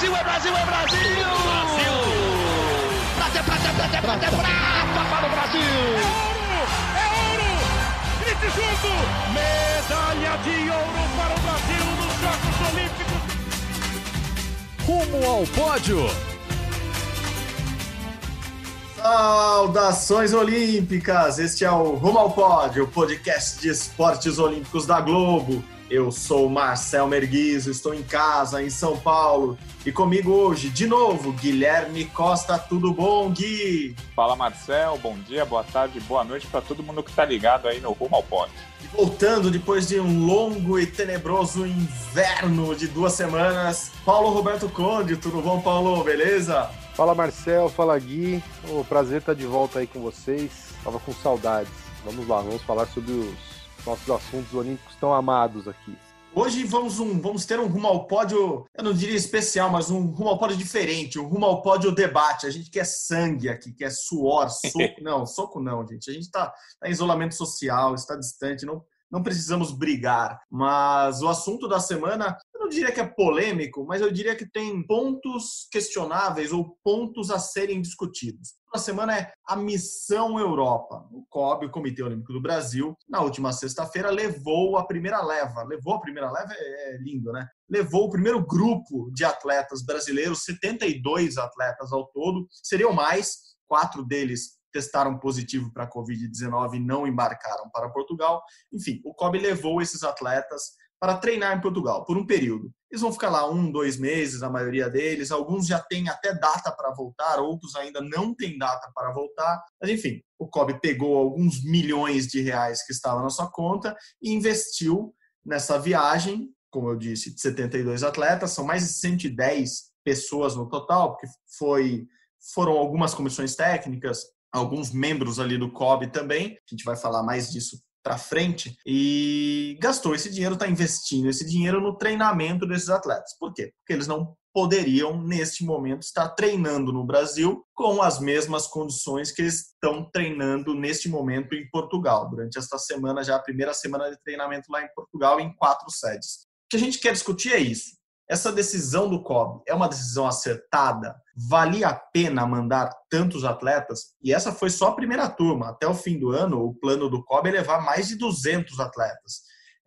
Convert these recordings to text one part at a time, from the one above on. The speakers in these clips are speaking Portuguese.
Brasil, é Brasil, é Brasil! Brasil! Prata, prata, prata, prata, prata para o Brasil! É ouro! É ouro! Grite junto! Medalha de ouro para o Brasil nos Jogos Olímpicos! Rumo ao pódio! Saudações olímpicas! Este é o Rumo ao Pódio, podcast de esportes olímpicos da Globo. Eu sou Marcel Merguizo, estou em casa, em São Paulo. E comigo hoje, de novo, Guilherme Costa. Tudo bom, Gui? Fala, Marcel. Bom dia, boa tarde, boa noite para todo mundo que está ligado aí no Rumo ao Pódio. E voltando depois de um longo e tenebroso inverno de duas semanas, Paulo Roberto Conde. Tudo bom, Paulo? Beleza? Fala, Marcel. Fala, Gui. O prazer estar de volta aí com vocês. Tava com saudades. Vamos lá, vamos falar sobre os nossos assuntos olímpicos tão amados aqui. Hoje vamos, um, vamos ter um rumo ao pódio, eu não diria especial, mas um rumo ao pódio diferente, um rumo ao pódio debate. A gente quer sangue aqui, quer suor, soco. não, soco não, gente. A gente está tá em isolamento social, está distante, não, não precisamos brigar. Mas o assunto da semana, diria que é polêmico, mas eu diria que tem pontos questionáveis ou pontos a serem discutidos. A semana é a Missão Europa. O COB, o Comitê Olímpico do Brasil, na última sexta-feira levou a primeira leva. Levou a primeira leva, é, é lindo, né? Levou o primeiro grupo de atletas brasileiros, 72 atletas ao todo. Seriam mais, quatro deles testaram positivo para a Covid-19 e não embarcaram para Portugal. Enfim, o COB levou esses atletas para treinar em Portugal por um período. Eles vão ficar lá um, dois meses, a maioria deles. Alguns já têm até data para voltar, outros ainda não têm data para voltar. Mas enfim, o COB pegou alguns milhões de reais que estavam na sua conta e investiu nessa viagem. Como eu disse, de 72 atletas, são mais de 110 pessoas no total, porque foi, foram algumas comissões técnicas, alguns membros ali do COB também. A gente vai falar mais disso para frente e gastou esse dinheiro, está investindo esse dinheiro no treinamento desses atletas. Por quê? Porque eles não poderiam, neste momento, estar treinando no Brasil com as mesmas condições que eles estão treinando neste momento em Portugal, durante esta semana, já a primeira semana de treinamento lá em Portugal, em quatro sedes. O que a gente quer discutir é isso. Essa decisão do COB é uma decisão acertada? Valia a pena mandar tantos atletas? E essa foi só a primeira turma. Até o fim do ano, o plano do COB é levar mais de 200 atletas.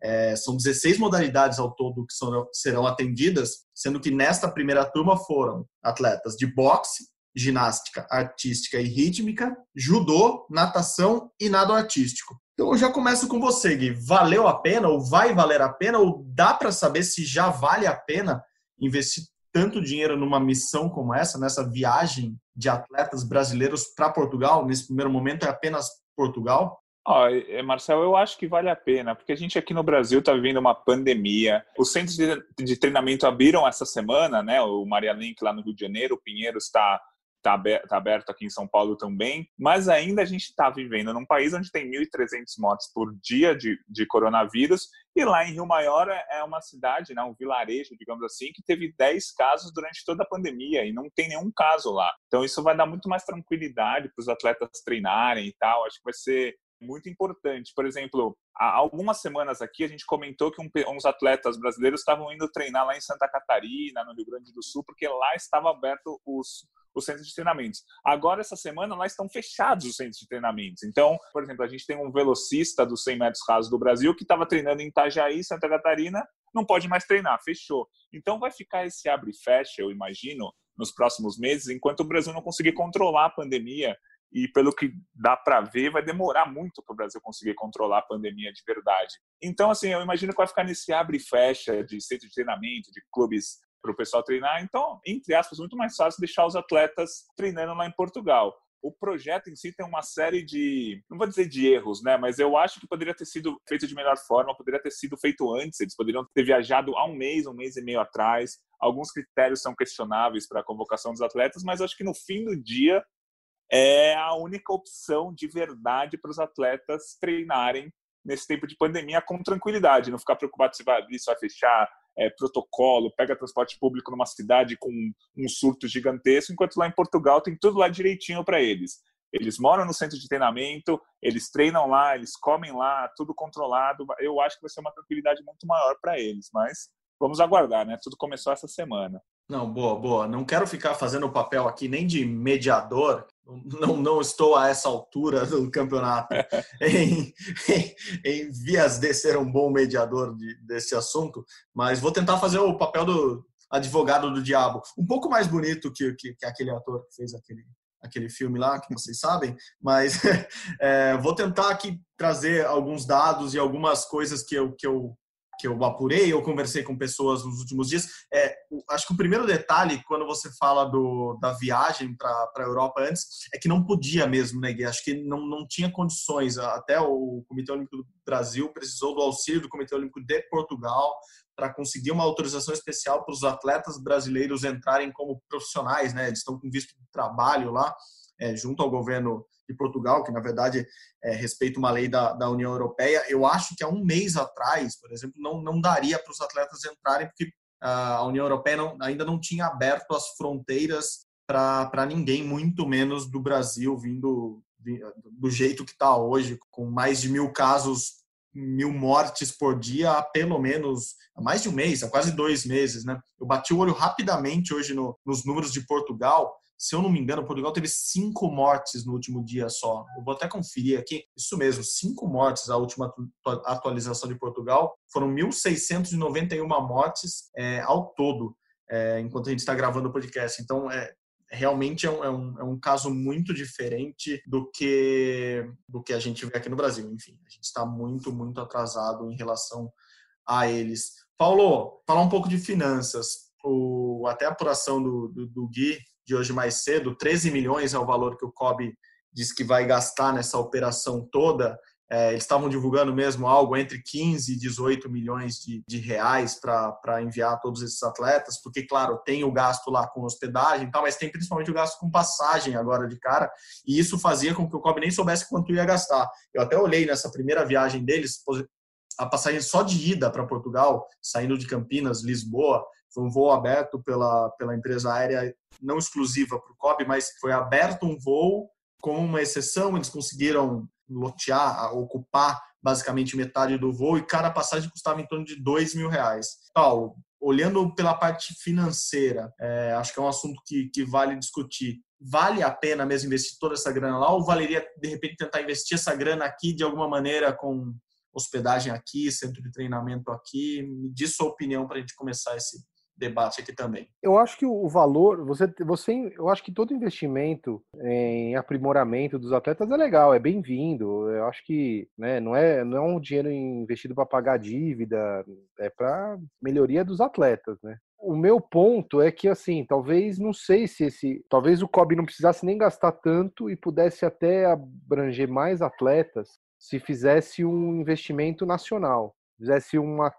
É, são 16 modalidades ao todo que serão, serão atendidas, sendo que nesta primeira turma foram atletas de boxe, ginástica artística e rítmica, judô, natação e nado artístico. Então eu já começo com você, Gui. Valeu a pena ou vai valer a pena ou dá para saber se já vale a pena investir tanto dinheiro numa missão como essa, nessa viagem de atletas brasileiros para Portugal? Nesse primeiro momento é apenas Portugal? Oh, Marcel, eu acho que vale a pena, porque a gente aqui no Brasil está vivendo uma pandemia. Os centros de, treinamento abriram essa semana, né? O Maria Link lá no Rio de Janeiro, o Pinheiro está está aberto, tá aberto aqui em São Paulo também, mas ainda a gente está vivendo num país onde tem 1.300 mortes por dia de, de coronavírus, e lá em Rio Maior é, é uma cidade, né, um vilarejo, digamos assim, que teve 10 casos durante toda a pandemia e não tem nenhum caso lá. Então isso vai dar muito mais tranquilidade para os atletas treinarem e tal. Acho que vai ser muito importante. Por exemplo, há algumas semanas aqui a gente comentou que um, uns atletas brasileiros estavam indo treinar lá em Santa Catarina, no Rio Grande do Sul, porque lá estava aberto os os centros de treinamentos. Agora, essa semana, lá estão fechados os centros de treinamentos. Então, por exemplo, a gente tem um velocista dos 100 metros rasos do Brasil que estava treinando em Itajaí, Santa Catarina, não pode mais treinar, fechou. Então, vai ficar esse abre e fecha, eu imagino, nos próximos meses, enquanto o Brasil não conseguir controlar a pandemia. E pelo que dá para ver, vai demorar muito para o Brasil conseguir controlar a pandemia de verdade. Então, assim, eu imagino que vai ficar nesse abre e fecha de centro de treinamento, de clubes para o pessoal treinar. Então, entre aspas, muito mais fácil deixar os atletas treinando lá em Portugal. O projeto em si tem uma série de, não vou dizer de erros, né? Mas eu acho que poderia ter sido feito de melhor forma, poderia ter sido feito antes. Eles poderiam ter viajado há um mês, um mês e meio atrás. Alguns critérios são questionáveis para a convocação dos atletas, mas acho que no fim do dia é a única opção de verdade para os atletas treinarem nesse tempo de pandemia com tranquilidade, não ficar preocupado se vai abrir, se vai fechar, é, protocolo, pega transporte público numa cidade com um surto gigantesco, enquanto lá em Portugal tem tudo lá direitinho para eles. Eles moram no centro de treinamento, eles treinam lá, eles comem lá, tudo controlado. Eu acho que vai ser uma tranquilidade muito maior para eles, mas vamos aguardar, né? Tudo começou essa semana. Não, boa, boa. Não quero ficar fazendo o papel aqui nem de mediador, não, não estou a essa altura do campeonato em, em, em, vias de ser um bom mediador de, desse assunto, mas vou tentar fazer o papel do advogado do diabo. Um pouco mais bonito que, que, que aquele ator que fez aquele, aquele filme lá, que vocês sabem, mas é, vou tentar aqui trazer alguns dados e algumas coisas que eu, que eu que eu apurei, eu conversei com pessoas nos últimos dias. É, acho que o primeiro detalhe, quando você fala do, da viagem para a Europa antes, é que não podia mesmo, né, Gui? Acho que não, não tinha condições. Até o Comitê Olímpico do Brasil precisou do auxílio do Comitê Olímpico de Portugal para conseguir uma autorização especial para os atletas brasileiros entrarem como profissionais, né? Eles estão com visto de trabalho lá, é, junto ao governo de Portugal, que na verdade é, respeita uma lei da, da União Europeia. Eu acho que há um mês atrás, por exemplo, não, não daria para os atletas entrarem, porque a União Europeia não, ainda não tinha aberto as fronteiras para ninguém, muito menos do Brasil, vindo do jeito que está hoje, com mais de mil casos, mil mortes por dia, há pelo menos há mais de um mês, há quase dois meses. Né? Eu bati o olho rapidamente hoje no, nos números de Portugal se eu não me engano, Portugal teve cinco mortes no último dia só. Eu vou até conferir aqui. Isso mesmo, cinco mortes. A última atualização de Portugal foram 1.691 mortes é, ao todo, é, enquanto a gente está gravando o podcast. Então, é, realmente é um, é, um, é um, caso muito diferente do que, do que a gente vê aqui no Brasil. Enfim, a gente está muito, muito atrasado em relação a eles. Paulo, falar um pouco de finanças. O, até a apuração do, do, do Gui de hoje mais cedo, 13 milhões é o valor que o COB diz que vai gastar nessa operação toda. É, eles estavam divulgando mesmo algo entre 15 e 18 milhões de, de reais para enviar todos esses atletas, porque, claro, tem o gasto lá com hospedagem e tal, mas tem principalmente o gasto com passagem agora de cara, e isso fazia com que o COB nem soubesse quanto ia gastar. Eu até olhei nessa primeira viagem deles, a passagem só de ida para Portugal, saindo de Campinas, Lisboa, foi um voo aberto pela, pela empresa aérea, não exclusiva para o COB, mas foi aberto um voo com uma exceção, eles conseguiram lotear, ocupar basicamente metade do voo e cada passagem custava em torno de dois mil reais. Paulo, olhando pela parte financeira, é, acho que é um assunto que, que vale discutir. Vale a pena mesmo investir toda essa grana lá ou valeria, de repente, tentar investir essa grana aqui de alguma maneira com hospedagem aqui, centro de treinamento aqui? Me diz sua opinião para a gente começar esse, debate aqui também. Eu acho que o valor, você, você, eu acho que todo investimento em aprimoramento dos atletas é legal, é bem-vindo. Eu acho que né, não, é, não é um dinheiro investido para pagar dívida, é para melhoria dos atletas, né? O meu ponto é que, assim, talvez, não sei se esse. Talvez o COB não precisasse nem gastar tanto e pudesse até abranger mais atletas se fizesse um investimento nacional fizesse uma,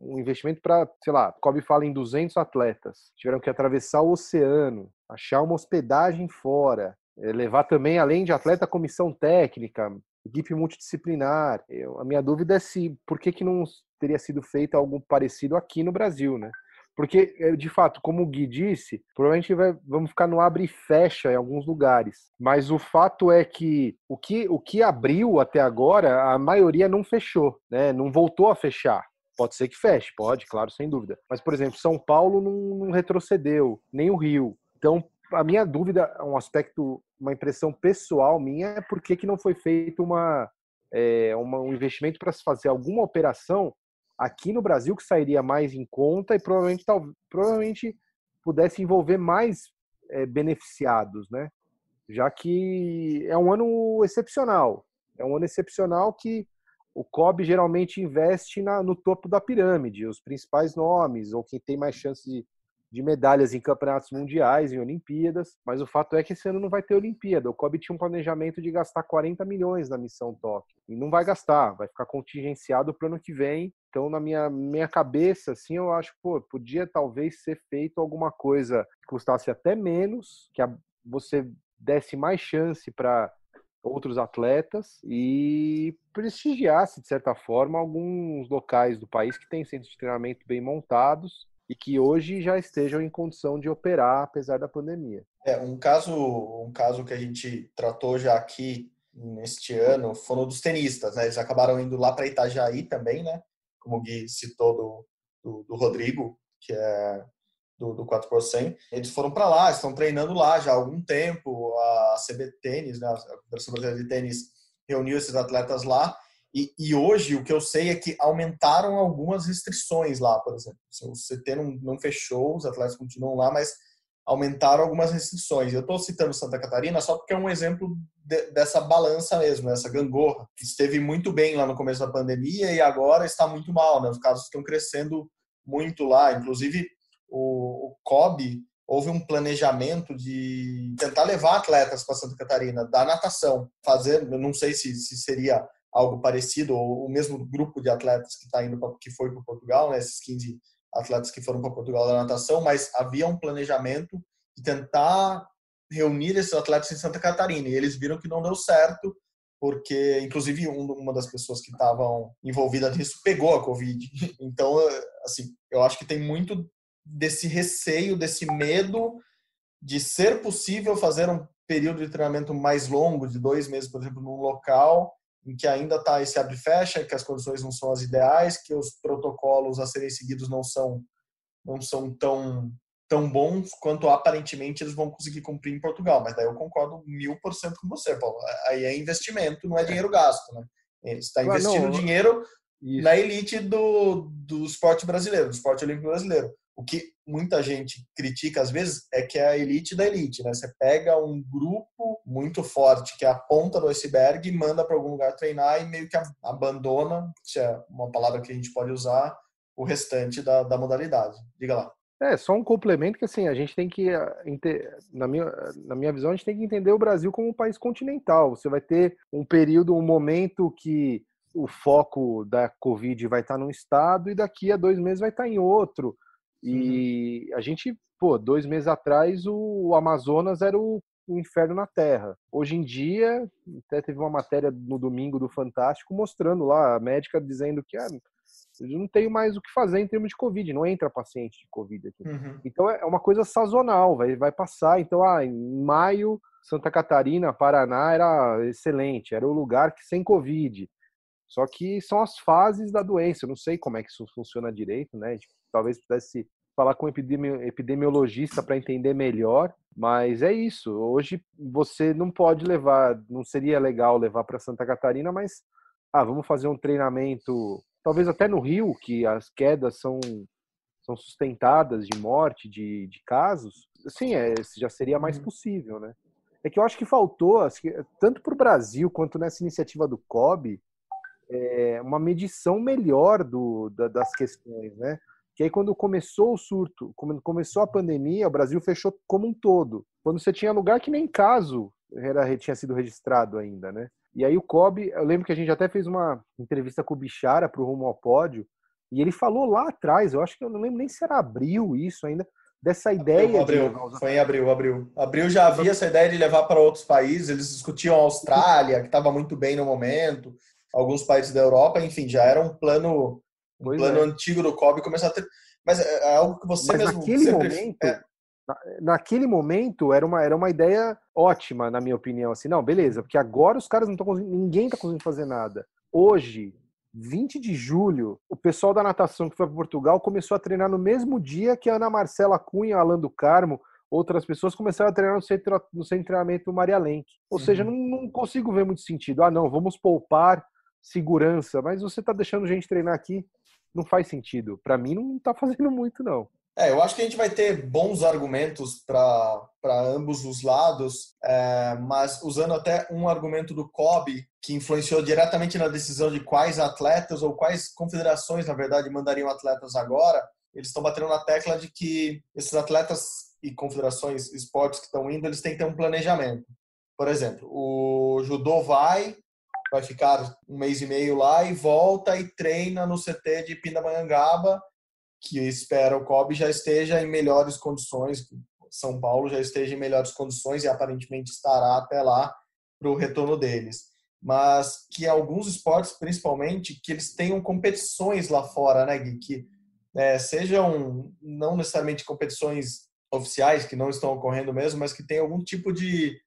um investimento para, sei lá, Kobe fala em 200 atletas, tiveram que atravessar o oceano, achar uma hospedagem fora, eh, levar também, além de atleta, comissão técnica, equipe multidisciplinar. Eu, a minha dúvida é se por que, que não teria sido feito algo parecido aqui no Brasil, né? Porque, eh, de fato, como o Gui disse, provavelmente vai, vamos ficar no abre e fecha em alguns lugares. Mas o fato é que o que, o que abriu até agora, a maioria não fechou, né? não voltou a fechar. Pode ser que feche, pode, claro, sem dúvida. Mas, por exemplo, São Paulo não, não retrocedeu, nem o Rio. Então, a minha dúvida, um aspecto, uma impressão pessoal minha, é por que, que não foi feito uma, é, uma um investimento para se fazer alguma operação aqui no Brasil que sairia mais em conta e provavelmente, tal, provavelmente pudesse envolver mais é, beneficiados, né? Já que é um ano excepcional. É um ano excepcional que o COB geralmente investe na, no topo da pirâmide, os principais nomes, ou quem tem mais chance de, de medalhas em campeonatos mundiais, em Olimpíadas, mas o fato é que esse ano não vai ter Olimpíada. O COB tinha um planejamento de gastar 40 milhões na missão Tóquio, e não vai gastar, vai ficar contingenciado para o ano que vem. Então, na minha, minha cabeça, assim, eu acho, pô, podia talvez ser feito alguma coisa que custasse até menos, que a, você desse mais chance para outros atletas e prestigiasse, de certa forma, alguns locais do país que têm centros de treinamento bem montados e que hoje já estejam em condição de operar apesar da pandemia. É, um caso, um caso que a gente tratou já aqui neste ano foram dos tenistas, né? Eles acabaram indo lá para Itajaí também, né? Como o Gui citou do, do, do, Rodrigo, que é do, do 4x100. Eles foram para lá, estão treinando lá já há algum tempo. A CB Tênis, né, a Federação Brasileira de Tênis, reuniu esses atletas lá. E, e, hoje o que eu sei é que aumentaram algumas restrições lá, por exemplo. O CT não, não fechou, os atletas continuam lá, mas aumentaram algumas restrições. Eu estou citando Santa Catarina só porque é um exemplo de, dessa balança mesmo, essa gangorra, que esteve muito bem lá no começo da pandemia e agora está muito mal. Né? Os casos estão crescendo muito lá. Inclusive, o, o COB houve um planejamento de tentar levar atletas para Santa Catarina da natação, fazer, não sei se, se seria algo parecido ou o mesmo grupo de atletas que está indo pra, que foi para Portugal, né, esses 15 atletas que foram para Portugal da natação, mas havia um planejamento de tentar reunir esses atletas em Santa Catarina e eles viram que não deu certo porque inclusive uma das pessoas que estavam envolvidas nisso pegou a covid. Então, assim, eu acho que tem muito desse receio, desse medo de ser possível fazer um período de treinamento mais longo, de dois meses, por exemplo, num local em que ainda está esse abre e fecha, que as condições não são as ideais, que os protocolos a serem seguidos não são não são tão tão bons quanto aparentemente eles vão conseguir cumprir em Portugal. Mas daí eu concordo mil por cento com você, Paulo. Aí é investimento, não é dinheiro gasto, né? Está investindo não, dinheiro isso. na elite do, do esporte brasileiro, do esporte olímpico brasileiro. O que muita gente critica às vezes é que é a elite da elite, né? Você pega um grupo muito forte que é a ponta do iceberg e manda para algum lugar treinar e meio que abandona, se é uma palavra que a gente pode usar, o restante da, da modalidade. Diga lá. É, só um complemento que assim, a gente tem que, na minha, na minha visão, a gente tem que entender o Brasil como um país continental. Você vai ter um período, um momento que o foco da Covid vai estar num estado e daqui a dois meses vai estar em outro. E uhum. a gente, pô, dois meses atrás o Amazonas era o, o, inferno na Terra. Hoje em dia, até teve uma matéria no domingo do Fantástico mostrando lá a médica dizendo que ah, eu não tenho mais o que fazer em termos de Covid, não entra paciente de Covid aqui. Uhum. Então é uma coisa sazonal, vai, vai passar. Então, ah, em maio, Santa Catarina, Paraná era excelente, era o lugar que sem Covid. Só que são as fases da doença. Eu não sei como é que isso funciona direito, né? Talvez pudesse falar com um epidemiologista para entender melhor, mas é isso. Hoje você não pode levar, não seria legal levar para Santa Catarina, mas ah, vamos fazer um treinamento, talvez até no Rio, que as quedas são são sustentadas de morte, de, de casos, sim, é, já seria mais uhum. possível, né? É que eu acho que faltou, tanto para o Brasil quanto nessa iniciativa do COB, é, uma medição melhor do, da, das questões, né? Que aí quando começou o surto, quando começou a pandemia, o Brasil fechou como um todo. Quando você tinha lugar que nem caso era, tinha sido registrado ainda, né? E aí o COB, eu lembro que a gente até fez uma entrevista com o Bichara para o Rumo ao Pódio, e ele falou lá atrás, eu acho que eu não lembro nem se era abril isso ainda, dessa ideia. Abril, de foi em abril, abril. Abril já havia essa ideia de levar para outros países, eles discutiam a Austrália, que estava muito bem no momento, alguns países da Europa, enfim, já era um plano, um plano é. antigo do COB começar a ter. Mas é, é algo que você Mas mesmo. Naquele sempre... momento, é. naquele momento era uma, era uma ideia ótima, na minha opinião. Assim, não, beleza, porque agora os caras não estão conseguindo, ninguém está conseguindo fazer nada. Hoje, 20 de julho, o pessoal da natação que foi para Portugal começou a treinar no mesmo dia que a Ana Marcela Cunha, Alan do Carmo, outras pessoas começaram a treinar no centro, no centro de treinamento do Maria Lenk. Ou uhum. seja, não, não, consigo ver muito sentido. Ah, não, vamos poupar segurança, mas você está deixando gente treinar aqui, não faz sentido. Para mim, não está fazendo muito, não. É, eu acho que a gente vai ter bons argumentos para ambos os lados, é, mas usando até um argumento do COB, que influenciou diretamente na decisão de quais atletas ou quais confederações, na verdade, mandariam atletas agora, eles estão batendo na tecla de que esses atletas e confederações, esportes que estão indo, eles têm que ter um planejamento. Por exemplo, o judô vai, vai ficar um mês e meio lá e volta e treina no CT de Pindamonhangaba, que espera o COB já esteja em melhores condições, São Paulo já esteja em melhores condições e aparentemente estará até lá para o retorno deles. Mas que alguns esportes, principalmente, que eles tenham competições lá fora, né, Gui? Que é, sejam não necessariamente competições oficiais, que não estão ocorrendo mesmo, mas que tenham algum tipo de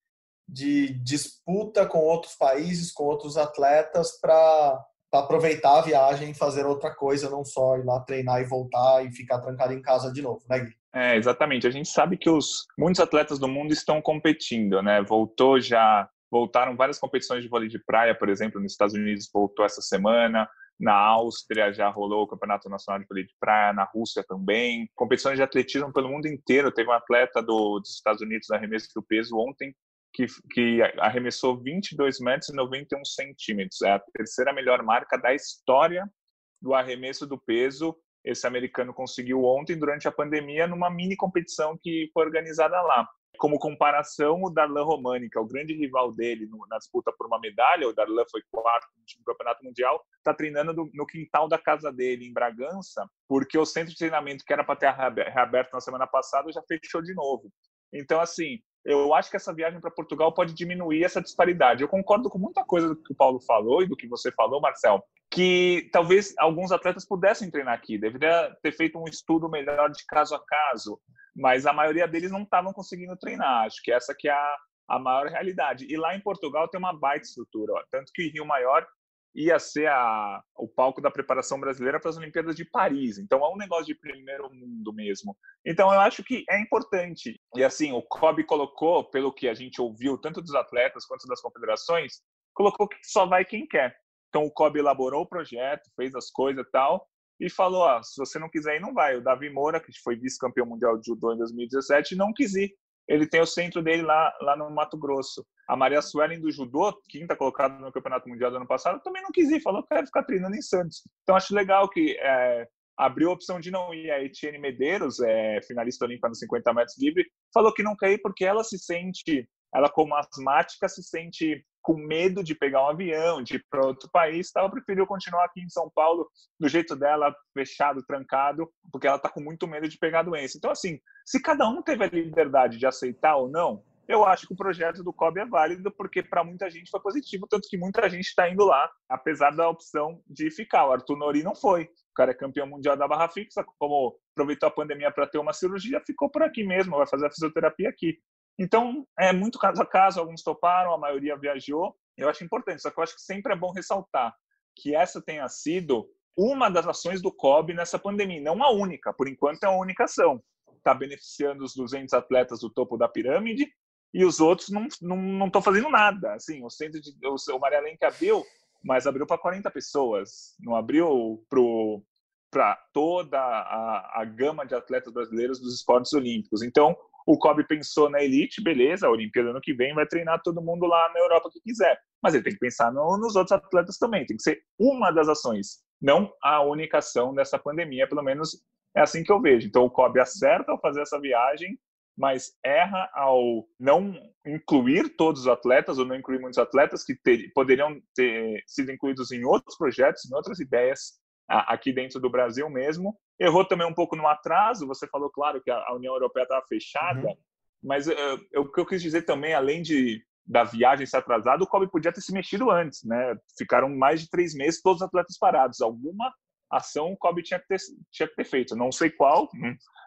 de disputa com outros países, com outros atletas para aproveitar a viagem e fazer outra coisa, não só ir lá treinar e voltar e ficar trancado em casa de novo, né, Gui? É, exatamente. A gente sabe que os muitos atletas do mundo estão competindo, né? Voltou já, voltaram várias competições de vôlei de praia, por exemplo, nos Estados Unidos voltou essa semana. Na Áustria já rolou o Campeonato Nacional de Vôlei de Praia, na Rússia também. Competições de atletismo pelo mundo inteiro. Teve um atleta do, dos Estados Unidos da arremesso do peso ontem que, que arremessou 22 metros e 91 centímetros. É a terceira melhor marca da história do arremesso do peso. Esse americano conseguiu ontem, durante a pandemia, numa mini competição que foi organizada lá. Como comparação, o Darlan Romani, que é o grande rival dele na disputa por uma medalha, o Darlan foi quarto no campeonato mundial, está treinando no quintal da casa dele, em Bragança, porque o centro de treinamento que era para ter reaberto na semana passada já fechou de novo. Então, assim, eu acho que essa viagem para Portugal pode diminuir essa disparidade. Eu concordo com muita coisa do que o Paulo falou e do que você falou, Marcel, que talvez alguns atletas pudessem treinar aqui, deveria ter feito um estudo melhor de caso a caso, mas a maioria deles não estavam conseguindo treinar. Acho que essa que é a, a maior realidade. E lá em Portugal tem uma baita estrutura, ó. tanto que Rio Maior ia ser a, o palco da preparação brasileira para as Olimpíadas de Paris. Então é um negócio de primeiro mundo mesmo. Então eu acho que é importante. E assim, o COB colocou, pelo que a gente ouviu, tanto dos atletas quanto das confederações, colocou que só vai quem quer. Então o COB elaborou o projeto, fez as coisas e tal, e falou: ah, se você não quiser ir, não vai. O Davi Moura, que foi vice-campeão mundial de judô em 2017, não quis ir ele tem o centro dele lá, lá no Mato Grosso. A Maria Suelen do judô, quinta colocada no Campeonato Mundial do ano passado, também não quis ir, falou que quer ficar treinando em Santos. Então acho legal que é, abriu a opção de não ir. A Etienne Medeiros, é, finalista olímpica nos 50 metros livre, falou que não quer ir porque ela se sente, ela como asmática, se sente com medo de pegar um avião, de ir para outro país, ela preferiu continuar aqui em São Paulo do jeito dela, fechado, trancado, porque ela está com muito medo de pegar a doença. Então, assim, se cada um teve a liberdade de aceitar ou não, eu acho que o projeto do COB é válido, porque para muita gente foi positivo, tanto que muita gente está indo lá, apesar da opção de ficar. O Arthur Nori não foi. O cara é campeão mundial da barra fixa, como aproveitou a pandemia para ter uma cirurgia, ficou por aqui mesmo, vai fazer a fisioterapia aqui. Então, é muito caso a caso, alguns toparam, a maioria viajou. Eu acho importante, só que eu acho que sempre é bom ressaltar que essa tenha sido uma das ações do COB nessa pandemia, não a única, por enquanto é a única ação. Está beneficiando os 200 atletas do topo da pirâmide e os outros não estão não, fazendo nada. Assim, o centro de o, o Maria Lenk abriu, mas abriu para 40 pessoas, não abriu para toda a, a gama de atletas brasileiros dos esportes olímpicos. Então, o Kobe pensou na elite, beleza, a Olimpíada ano que vem vai treinar todo mundo lá na Europa que quiser. Mas ele tem que pensar no, nos outros atletas também, tem que ser uma das ações, não a única ação dessa pandemia, pelo menos é assim que eu vejo. Então o Kobe acerta ao fazer essa viagem, mas erra ao não incluir todos os atletas ou não incluir muitos atletas que ter, poderiam ter sido incluídos em outros projetos, em outras ideias aqui dentro do Brasil mesmo. Errou também um pouco no atraso, você falou, claro, que a União Europeia estava fechada, uhum. mas uh, eu, o que eu quis dizer também, além de da viagem ser atrasada, o COB podia ter se mexido antes, né? Ficaram mais de três meses todos os atletas parados. Alguma ação o COB tinha que ter, tinha que ter feito. Não sei qual,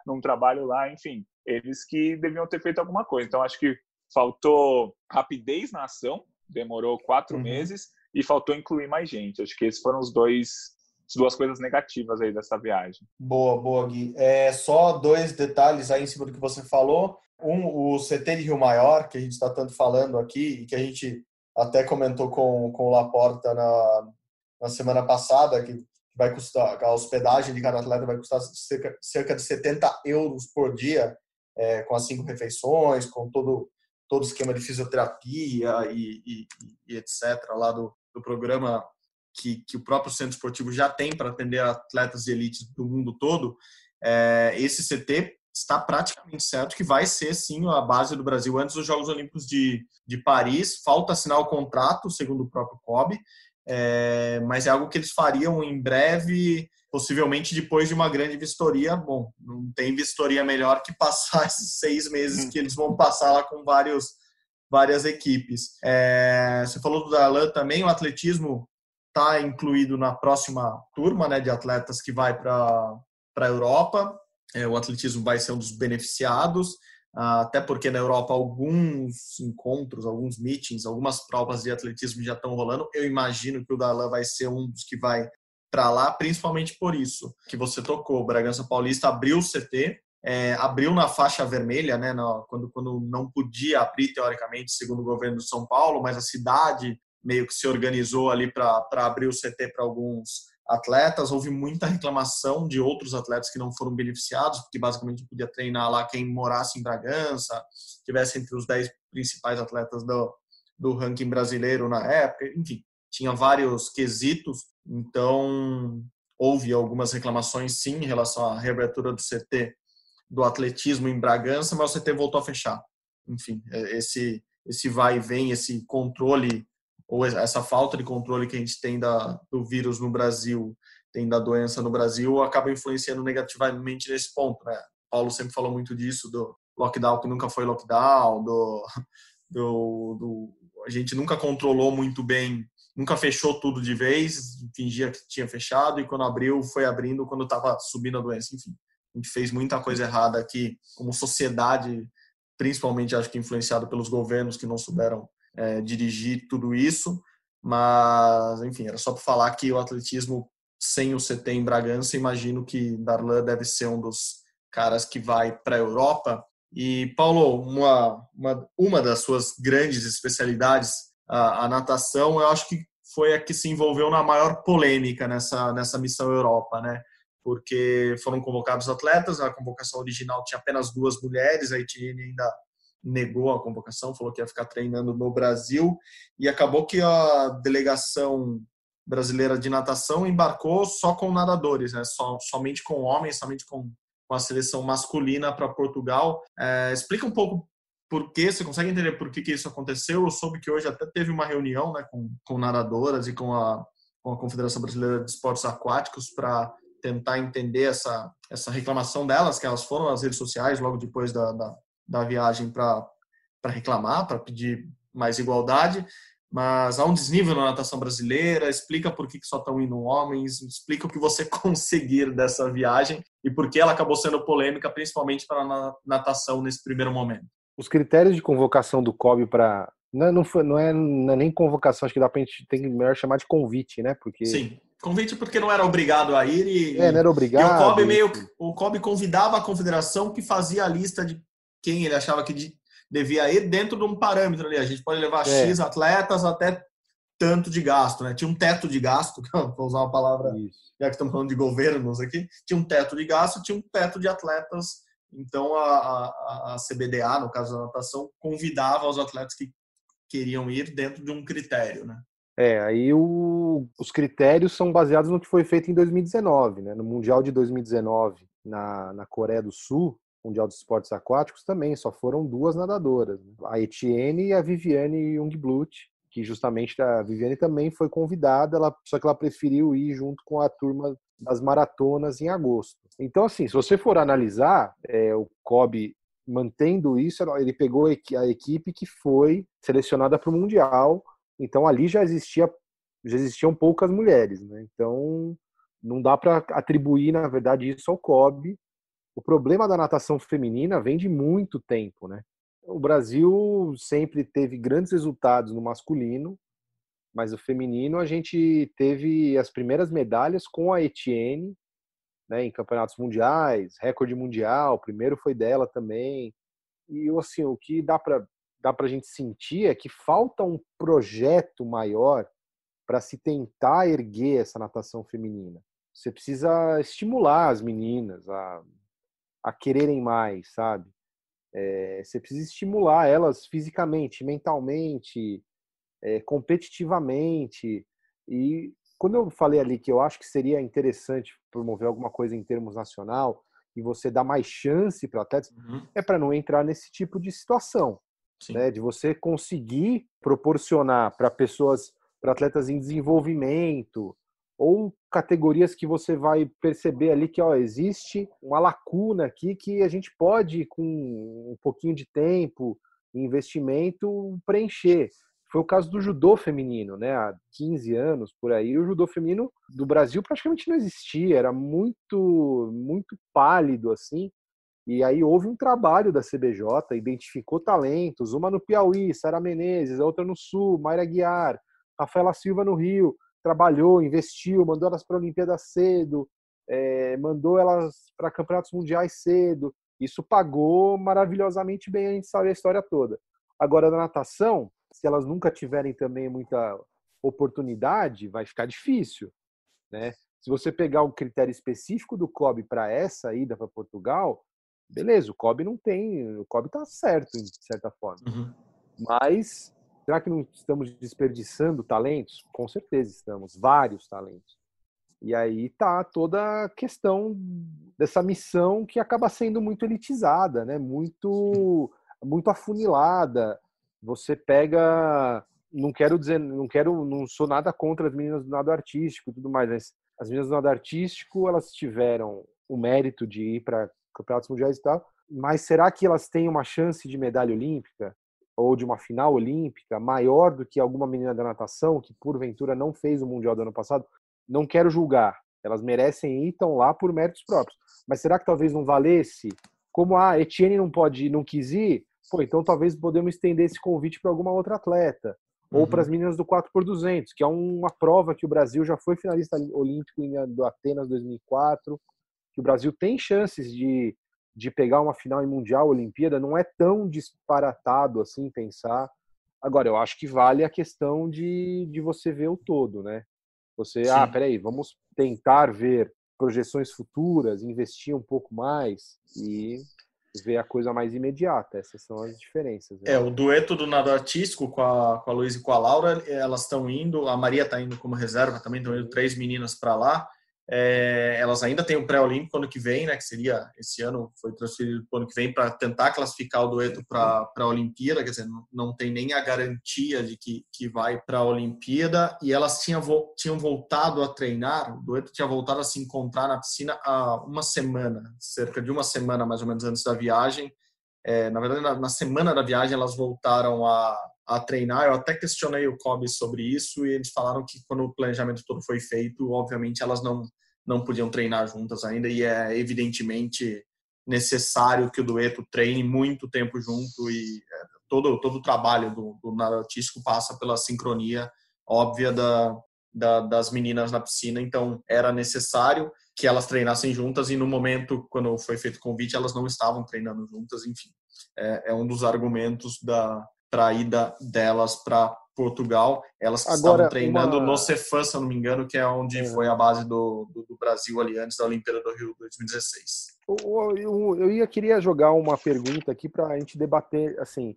num trabalho lá, enfim. Eles que deviam ter feito alguma coisa. Então, acho que faltou rapidez na ação, demorou quatro uhum. meses, e faltou incluir mais gente. Acho que esses foram os dois duas coisas negativas aí dessa viagem. Boa, boa, Gui. É, só dois detalhes aí em cima do que você falou. Um, o CT de Rio Maior, que a gente está tanto falando aqui, e que a gente até comentou com, com o Laporta na, na semana passada, que vai custar, a hospedagem de cada atleta vai custar cerca, cerca de 70 euros por dia, é, com as cinco refeições, com todo todo o esquema de fisioterapia e, e, e etc. lá do, do programa que, que o próprio centro esportivo já tem para atender atletas de elite do mundo todo, é, esse CT está praticamente certo que vai ser sim a base do Brasil antes dos Jogos Olímpicos de, de Paris. Falta assinar o contrato, segundo o próprio COB, é, mas é algo que eles fariam em breve, possivelmente depois de uma grande vistoria. Bom, não tem vistoria melhor que passar esses seis meses que eles vão passar lá com vários, várias equipes. É, você falou do Darlan também, o atletismo está incluído na próxima turma né, de atletas que vai para a Europa. É, o atletismo vai ser um dos beneficiados, até porque na Europa alguns encontros, alguns meetings, algumas provas de atletismo já estão rolando. Eu imagino que o Darlan vai ser um dos que vai para lá, principalmente por isso que você tocou. Bragança Paulista abriu o CT, é, abriu na faixa vermelha, né, quando, quando não podia abrir, teoricamente, segundo o governo de São Paulo, mas a cidade meio que se organizou ali para abrir o CT para alguns atletas. Houve muita reclamação de outros atletas que não foram beneficiados, porque basicamente podia treinar lá quem morasse em Bragança, tivesse entre os 10 principais atletas do, do ranking brasileiro na época, enfim, tinha vários quesitos, então houve algumas reclamações sim em relação à reabertura do CT do atletismo em Bragança, mas o CT voltou a fechar. Enfim, é, esse esse vai e vem, esse controle ou essa falta de controle que a gente tem da, do vírus no Brasil, tem da doença no Brasil, acaba influenciando negativamente nesse ponto, né? Paulo sempre falou muito disso, do lockdown que nunca foi lockdown, do, do, do a gente nunca controlou muito bem, nunca fechou tudo de vez, fingia que tinha fechado e quando abriu foi abrindo quando estava subindo a doença, enfim. A gente fez muita coisa errada aqui como sociedade, principalmente acho que influenciado pelos governos que não souberam é, dirigir tudo isso, mas enfim, era só para falar que o atletismo sem o CT em Bragança, imagino que Darlan deve ser um dos caras que vai para a Europa. E Paulo, uma, uma, uma das suas grandes especialidades, a, natação, eu acho que foi a que se envolveu na maior polêmica nessa, nessa missão Europa, né? Porque foram convocados atletas, a convocação original tinha apenas duas mulheres, a Etienne ainda negou a convocação, falou que ia ficar treinando no Brasil e acabou que a delegação brasileira de natação embarcou só com nadadores, né? Somente com homens, somente com, com a seleção masculina para Portugal. É, explica um pouco por que, você consegue entender por que, que isso aconteceu? Eu soube que hoje até teve uma reunião né, com, com nadadoras e com a, com a Confederação Brasileira de Esportes Aquáticos para tentar entender essa, essa reclamação delas, que elas foram nas redes sociais logo depois da, da, da viagem para reclamar, para pedir mais igualdade, mas há um desnível na natação brasileira, explica por que só estão indo homens, explica o que você conseguir dessa viagem e por que ela acabou sendo polêmica, principalmente para a natação nesse primeiro momento. Os critérios de convocação do COB para não, não, foi, não, é, não, é, nem convocação, acho que dá para a gente tem melhor chamar de convite, né? Porque sim, convite porque não era obrigado a ir e, é, não era obrigado. E o COB meio o COB convidava a confederação que fazia a lista de quem ele achava que devia ir dentro de um parâmetro ali. A gente pode levar é. X atletas até tanto de gasto, né? Tinha um teto de gasto, vou usar uma palavra, Isso. já que estamos falando de governos aqui, tinha um teto de gasto, tinha um teto de atletas. Então a, a, a CBDA, no caso da natação, convidava os atletas que queriam ir dentro de um critério, né? É, aí o, os critérios são baseados no que foi feito em 2019, né? No Mundial de 2019, na, na Coreia do Sul, Mundial dos Esportes Aquáticos também, só foram duas nadadoras, né? a Etienne e a Viviane Jungblut, que justamente a Viviane também foi convidada, ela, só que ela preferiu ir junto com a turma das maratonas em agosto. Então, assim, se você for analisar, é, o Kobe mantendo isso, ele pegou a equipe que foi selecionada para o Mundial, então ali já existia já existiam poucas mulheres, né? Então não dá para atribuir, na verdade, isso ao Kobe, o problema da natação feminina vem de muito tempo, né? O Brasil sempre teve grandes resultados no masculino, mas o feminino a gente teve as primeiras medalhas com a Etienne, né, em campeonatos mundiais, recorde mundial, o primeiro foi dela também. E assim, o que dá para dá para a gente sentir é que falta um projeto maior para se tentar erguer essa natação feminina. Você precisa estimular as meninas a a quererem mais, sabe? É, você precisa estimular elas fisicamente, mentalmente, é, competitivamente. E quando eu falei ali que eu acho que seria interessante promover alguma coisa em termos nacional e você dar mais chance para atletas, uhum. é para não entrar nesse tipo de situação, né? De você conseguir proporcionar para pessoas, para atletas em desenvolvimento, ou categorias que você vai perceber ali que ó, existe uma lacuna aqui que a gente pode, com um pouquinho de tempo e investimento, preencher. Foi o caso do judô feminino, né? Há 15 anos por aí, o judô feminino do Brasil praticamente não existia, era muito, muito pálido assim. E aí houve um trabalho da CBJ, identificou talentos, uma no Piauí, Sara Menezes, a outra no Sul, Mayra Guiar, Rafaela Silva no Rio trabalhou, investiu, mandou elas para a Olimpíada cedo, é, mandou elas para campeonatos mundiais cedo. Isso pagou maravilhosamente bem, a gente sabe a história toda. Agora, na natação, se elas nunca tiverem também muita oportunidade, vai ficar difícil, né? Se você pegar o critério específico do COB para essa ida para Portugal, beleza, o COB não tem, o COB está certo, de certa forma. Uhum. Mas será que não estamos desperdiçando talentos? Com certeza estamos, vários talentos. E aí tá toda a questão dessa missão que acaba sendo muito elitizada, né? Muito muito afunilada. Você pega, não quero dizer, não quero, não sou nada contra as meninas do nado artístico e tudo mais, mas as meninas do nado artístico, elas tiveram o mérito de ir para campeonatos mundiais e tal, mas será que elas têm uma chance de medalha olímpica ou de uma final olímpica maior do que alguma menina da natação que porventura não fez o mundial do ano passado? Não quero julgar, elas merecem ir estão lá por méritos próprios. Mas será que talvez não valesse? Como a ah, Etienne não pode, não quis ir, pô, então talvez podemos estender esse convite para alguma outra atleta ou para as uhum. meninas do 4 por 200, que é uma prova que o Brasil já foi finalista olímpico do Atenas 2004, que o Brasil tem chances de, de pegar uma final em mundial, Olimpíada, não é tão disparatado assim pensar. Agora, eu acho que vale a questão de, de você ver o todo, né? Você, ah, Sim. ah, peraí, vamos tentar ver projeções futuras, investir um pouco mais e ver a coisa mais imediata. Essas são as diferenças. Né? É, o dueto do nado artístico com a, com a Luísa e com a Laura, elas estão indo, a Maria está indo como reserva também, estão indo três meninas para lá. É, elas ainda têm o pré-olímpico ano que vem, né? Que seria esse ano foi transferido para o ano que vem para tentar classificar o dueto para a Olimpíada. Quer dizer, não, não, tem nem a garantia de que, que vai para a Olimpíada. E elas tinham, tinham voltado a treinar. O dueto tinha voltado a se encontrar na piscina há uma semana, cerca de uma semana mais ou menos antes da viagem. É, na verdade, na, na, semana da viagem elas voltaram a, a treinar. Eu até questionei o Kobe sobre isso e eles falaram que quando o planejamento todo foi feito, obviamente elas não não podiam treinar juntas ainda e é evidentemente necessário que o dueto treine muito tempo junto e é, todo todo o trabalho do, do passa pela sincronia óbvia da, da, das meninas na piscina então era necessário que elas treinassem juntas e no momento quando foi feito o convite elas não estavam treinando juntas enfim. É, é um dos argumentos da para a ida delas para Portugal. Elas Agora, estavam treinando uma... no Cefam, se eu não me engano, que é onde é. foi a base do, do, do, Brasil ali antes da Olimpíada do Rio 2016. Eu, eu, eu ia, queria jogar uma pergunta aqui para a gente debater, assim,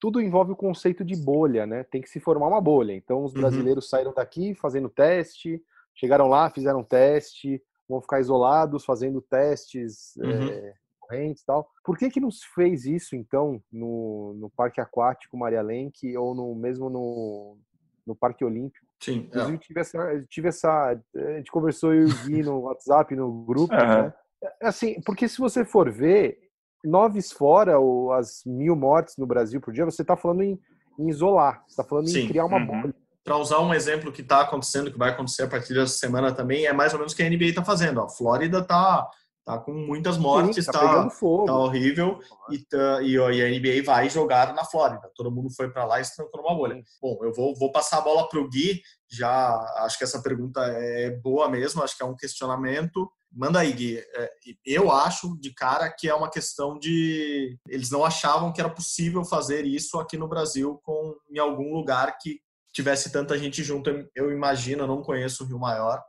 tudo envolve o conceito de bolha, né? Tem que se formar uma bolha. Então, os uhum. brasileiros uhum. saíram daqui fazendo teste, chegaram lá, fizeram teste, vão ficar isolados fazendo testes uhum. é, correntes e tal. Por que que não se fez isso, então, no, no Parque Aquático Maria Lenk ou no, mesmo no, no Parque Olímpico? Sim. Inclusive, é. tive, essa, tive essa... A gente conversou eu e o Gui no WhatsApp, no grupo, uhum. né? É, assim, porque se você for ver, noves fora, ou as mil mortes no Brasil por dia, você está falando em, em, isolar, você está falando Sim. em criar uma uhum. bolha. Para usar um exemplo que está acontecendo, que vai acontecer a partir dessa semana também, é mais ou menos o que a NBA está fazendo. A Flórida está Tá com muitas mortes, Sim, tá, tá, tá, horrível e, tá, e, e, a NBA vai jogar na Flórida. Todo mundo foi para lá e se trancou numa bolha. Bom, eu vou, vou passar a bola para o Gui. Já acho que essa pergunta é boa mesmo, acho que é um questionamento. Manda aí, Gui. É, eu acho de cara que é uma questão de. Eles não achavam que era possível fazer isso aqui no Brasil com em algum lugar que tivesse tanta gente junto. Eu imagino, eu não conheço o Rio Maior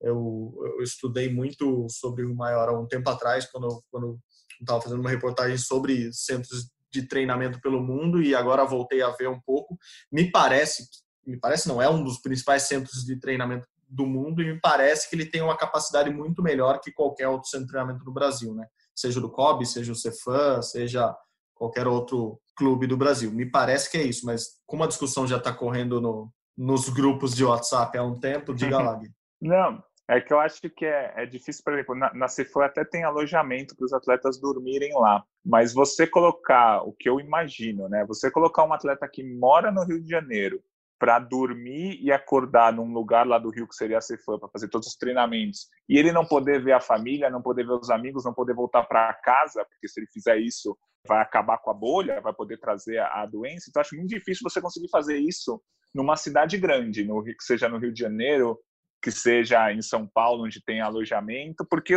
eu, eu estudei muito sobre o Maior há um tempo atrás, quando, quando estava fazendo uma reportagem sobre centros de treinamento pelo mundo e agora voltei a ver um pouco. Me parece, me parece não é um dos principais centros de treinamento do mundo e me parece que ele tem uma capacidade muito melhor que qualquer outro centro de treinamento no Brasil, né? Seja do COB, seja o Cefam, seja qualquer outro clube do Brasil. Me parece que é isso, mas como a discussão já está correndo no, nos grupos de WhatsApp há um tempo, diga lá, Gui. Não, é que eu acho que é, é difícil, por exemplo, na, na Cefã até tem alojamento para os atletas dormirem lá, mas você colocar, o que eu imagino, né? Você colocar um atleta que mora no Rio de Janeiro para dormir e acordar num lugar lá do Rio que seria a Cefã para fazer todos os treinamentos e ele não poder ver a família, não poder ver os amigos, não poder voltar para casa, porque se ele fizer isso vai acabar com a bolha, vai poder trazer a, a doença. Então acho muito difícil você conseguir fazer isso numa cidade grande, no que seja no Rio de Janeiro que seja em São Paulo, onde tem alojamento, porque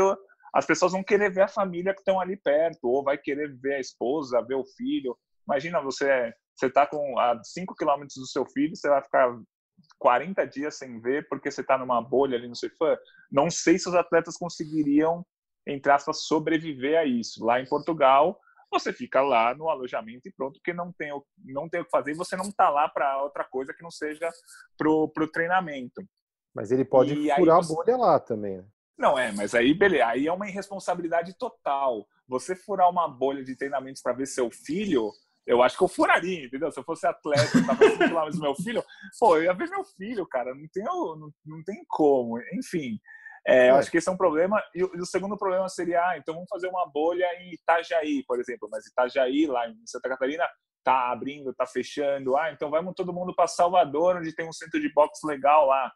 as pessoas vão querer ver a família que estão ali perto, ou vai querer ver a esposa, ver o filho. Imagina você você está com a 5 quilômetros do seu filho, você vai ficar 40 dias sem ver porque você está numa bolha ali no seu fã. Não sei se os atletas conseguiriam, entre aspas, sobreviver a isso. Lá em Portugal, você fica lá no alojamento e pronto, porque não tem, não tem o que fazer e você não está lá para outra coisa que não seja para o treinamento. Mas ele pode e furar você... a bolha lá também. Né? Não é, mas aí beleza, aí é uma irresponsabilidade total. Você furar uma bolha de treinamentos para ver seu filho, eu acho que eu furaria, entendeu? Se eu fosse atleta e tava 5 km do meu filho, pô, eu ia ver meu filho, cara, não tem, não, não tem como. Enfim, é, eu acho que esse é um problema. E, o segundo problema seria, ah, então vamos fazer uma bolha em Itajaí, por exemplo. Mas Itajaí, lá em Santa Catarina, tá abrindo, tá fechando. Ah, então vamos todo mundo para Salvador, onde tem um centro de boxe legal lá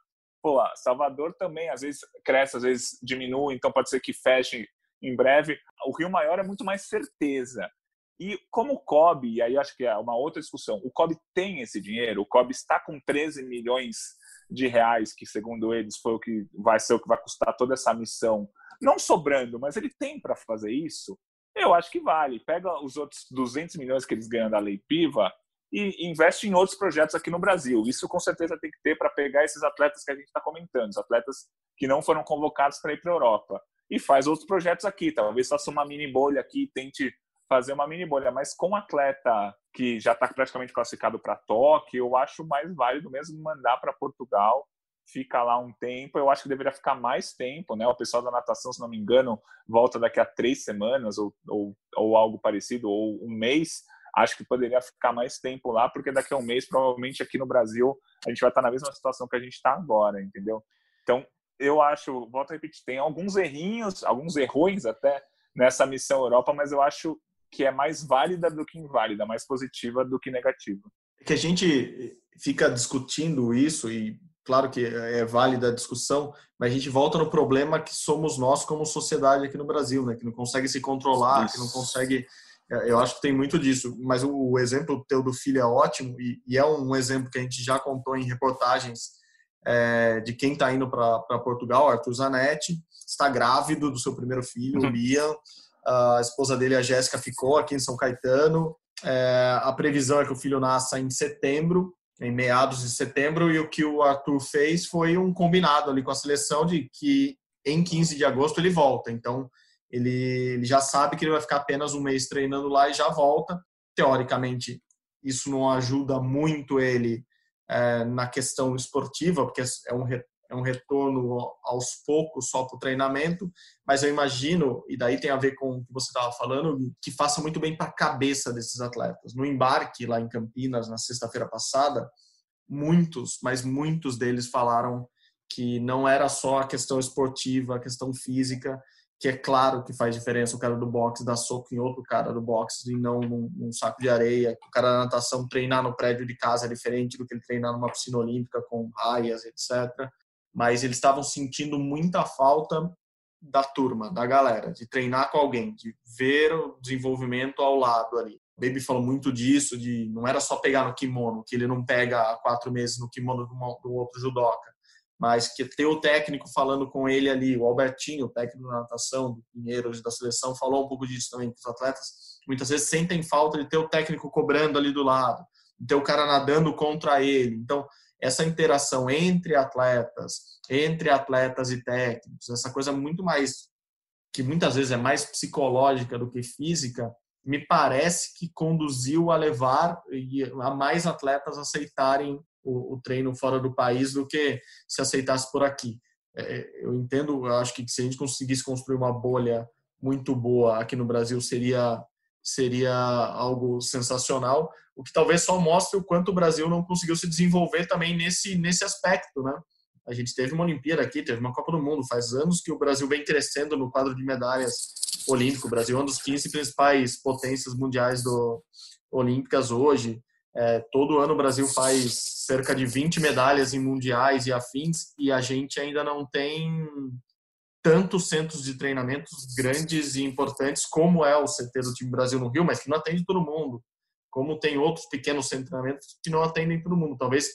pô, Salvador também às vezes cresce, às vezes diminui, então pode ser que feche em breve. O Rio Maior é muito mais certeza. E como o COB, e aí acho que é uma outra discussão, o COB tem esse dinheiro, o COB está com 13 milhões de reais, que segundo eles foi o que vai ser o que vai custar toda essa missão, não sobrando, mas ele tem para fazer isso, eu acho que vale. Pega os outros 200 milhões que eles ganham da Lei Piva e investe em outros projetos aqui no Brasil. Isso com certeza tem que ter para pegar esses atletas que a gente está comentando, os atletas que não foram convocados para ir para a Europa. E faz outros projetos aqui, talvez faça uma mini bolha aqui, tente fazer uma mini bolha, mas com atleta que já está praticamente classificado para Tóquio, eu acho mais válido mesmo mandar para Portugal, fica lá um tempo. Eu acho que deveria ficar mais tempo, né? O pessoal da natação, se não me engano, volta daqui a três semanas ou, ou, ou algo parecido, ou um mês acho que poderia ficar mais tempo lá, porque daqui a um mês, provavelmente aqui no Brasil, a gente vai estar na mesma situação que a gente está agora, entendeu? Então, eu acho, volto a repetir, tem alguns errinhos, alguns errões até nessa missão Europa, mas eu acho que é mais válida do que inválida, mais positiva do que negativa. É que a gente fica discutindo isso e claro que é válida a discussão, mas a gente volta no problema que somos nós como sociedade aqui no Brasil, né? Que não consegue se controlar, isso. que não consegue eu acho que tem muito disso, mas o exemplo teu do filho é ótimo e, e é um exemplo que a gente já contou em reportagens é, de quem está indo para Portugal, Arthur Zanetti, está grávido do seu primeiro filho, o uhum. Liam, a esposa dele, a Jéssica, ficou aqui em São Caetano, é, a previsão é que o filho nasça em setembro, em meados de setembro, e o que o Arthur fez foi um combinado ali com a seleção de que em 15 de agosto ele volta, então ele, ele já sabe que ele vai ficar apenas um mês treinando lá e já volta. Teoricamente, isso não ajuda muito ele é, na questão esportiva, porque é um, é um retorno aos poucos só para o treinamento, mas eu imagino, e daí tem a ver com o que você estava falando, que faça muito bem para a cabeça desses atletas. No embarque lá em Campinas, na sexta-feira passada, muitos, mas muitos deles falaram que não era só a questão esportiva, a questão física, que é claro que faz diferença o cara do boxe dar soco em outro cara do boxe e não num, num, saco de areia, o cara da natação treinar no prédio de casa é diferente do que ele treinar numa piscina olímpica com raias, etc. Mas eles estavam sentindo muita falta da turma, da galera, de treinar com alguém, de ver o desenvolvimento ao lado ali. O Baby falou muito disso, de não era só pegar no kimono, que ele não pega há quatro meses no kimono do outro judoca mas que ter o técnico falando com ele ali, o Albertinho, o técnico da natação, do Pinheiros da seleção, falou um pouco disso também, que os atletas muitas vezes sentem falta de ter o técnico cobrando ali do lado, de ter o cara nadando contra ele. Então, essa interação entre atletas, entre atletas e técnicos, essa coisa muito mais, que muitas vezes é mais psicológica do que física, me parece que conduziu a levar a mais atletas aceitarem o, o, treino fora do país do que se aceitasse por aqui. É, eu entendo, eu acho que se a gente conseguisse construir uma bolha muito boa aqui no Brasil seria seria algo sensacional, o que talvez só mostre o quanto o Brasil não conseguiu se desenvolver também nesse nesse aspecto, né? A gente teve uma Olimpíada aqui, teve uma Copa do Mundo, faz anos que o Brasil vem crescendo no quadro de medalhas olímpico. O Brasil é um dos 15 principais potências mundiais do olímpicas hoje. É, todo ano o Brasil faz cerca de 20 medalhas em mundiais e afins e a gente ainda não tem tantos centros de treinamentos grandes e importantes como é o CT do time Brasil no Rio, mas que não atende todo mundo. Como tem outros pequenos centros de treinamentos que não atendem todo mundo. Talvez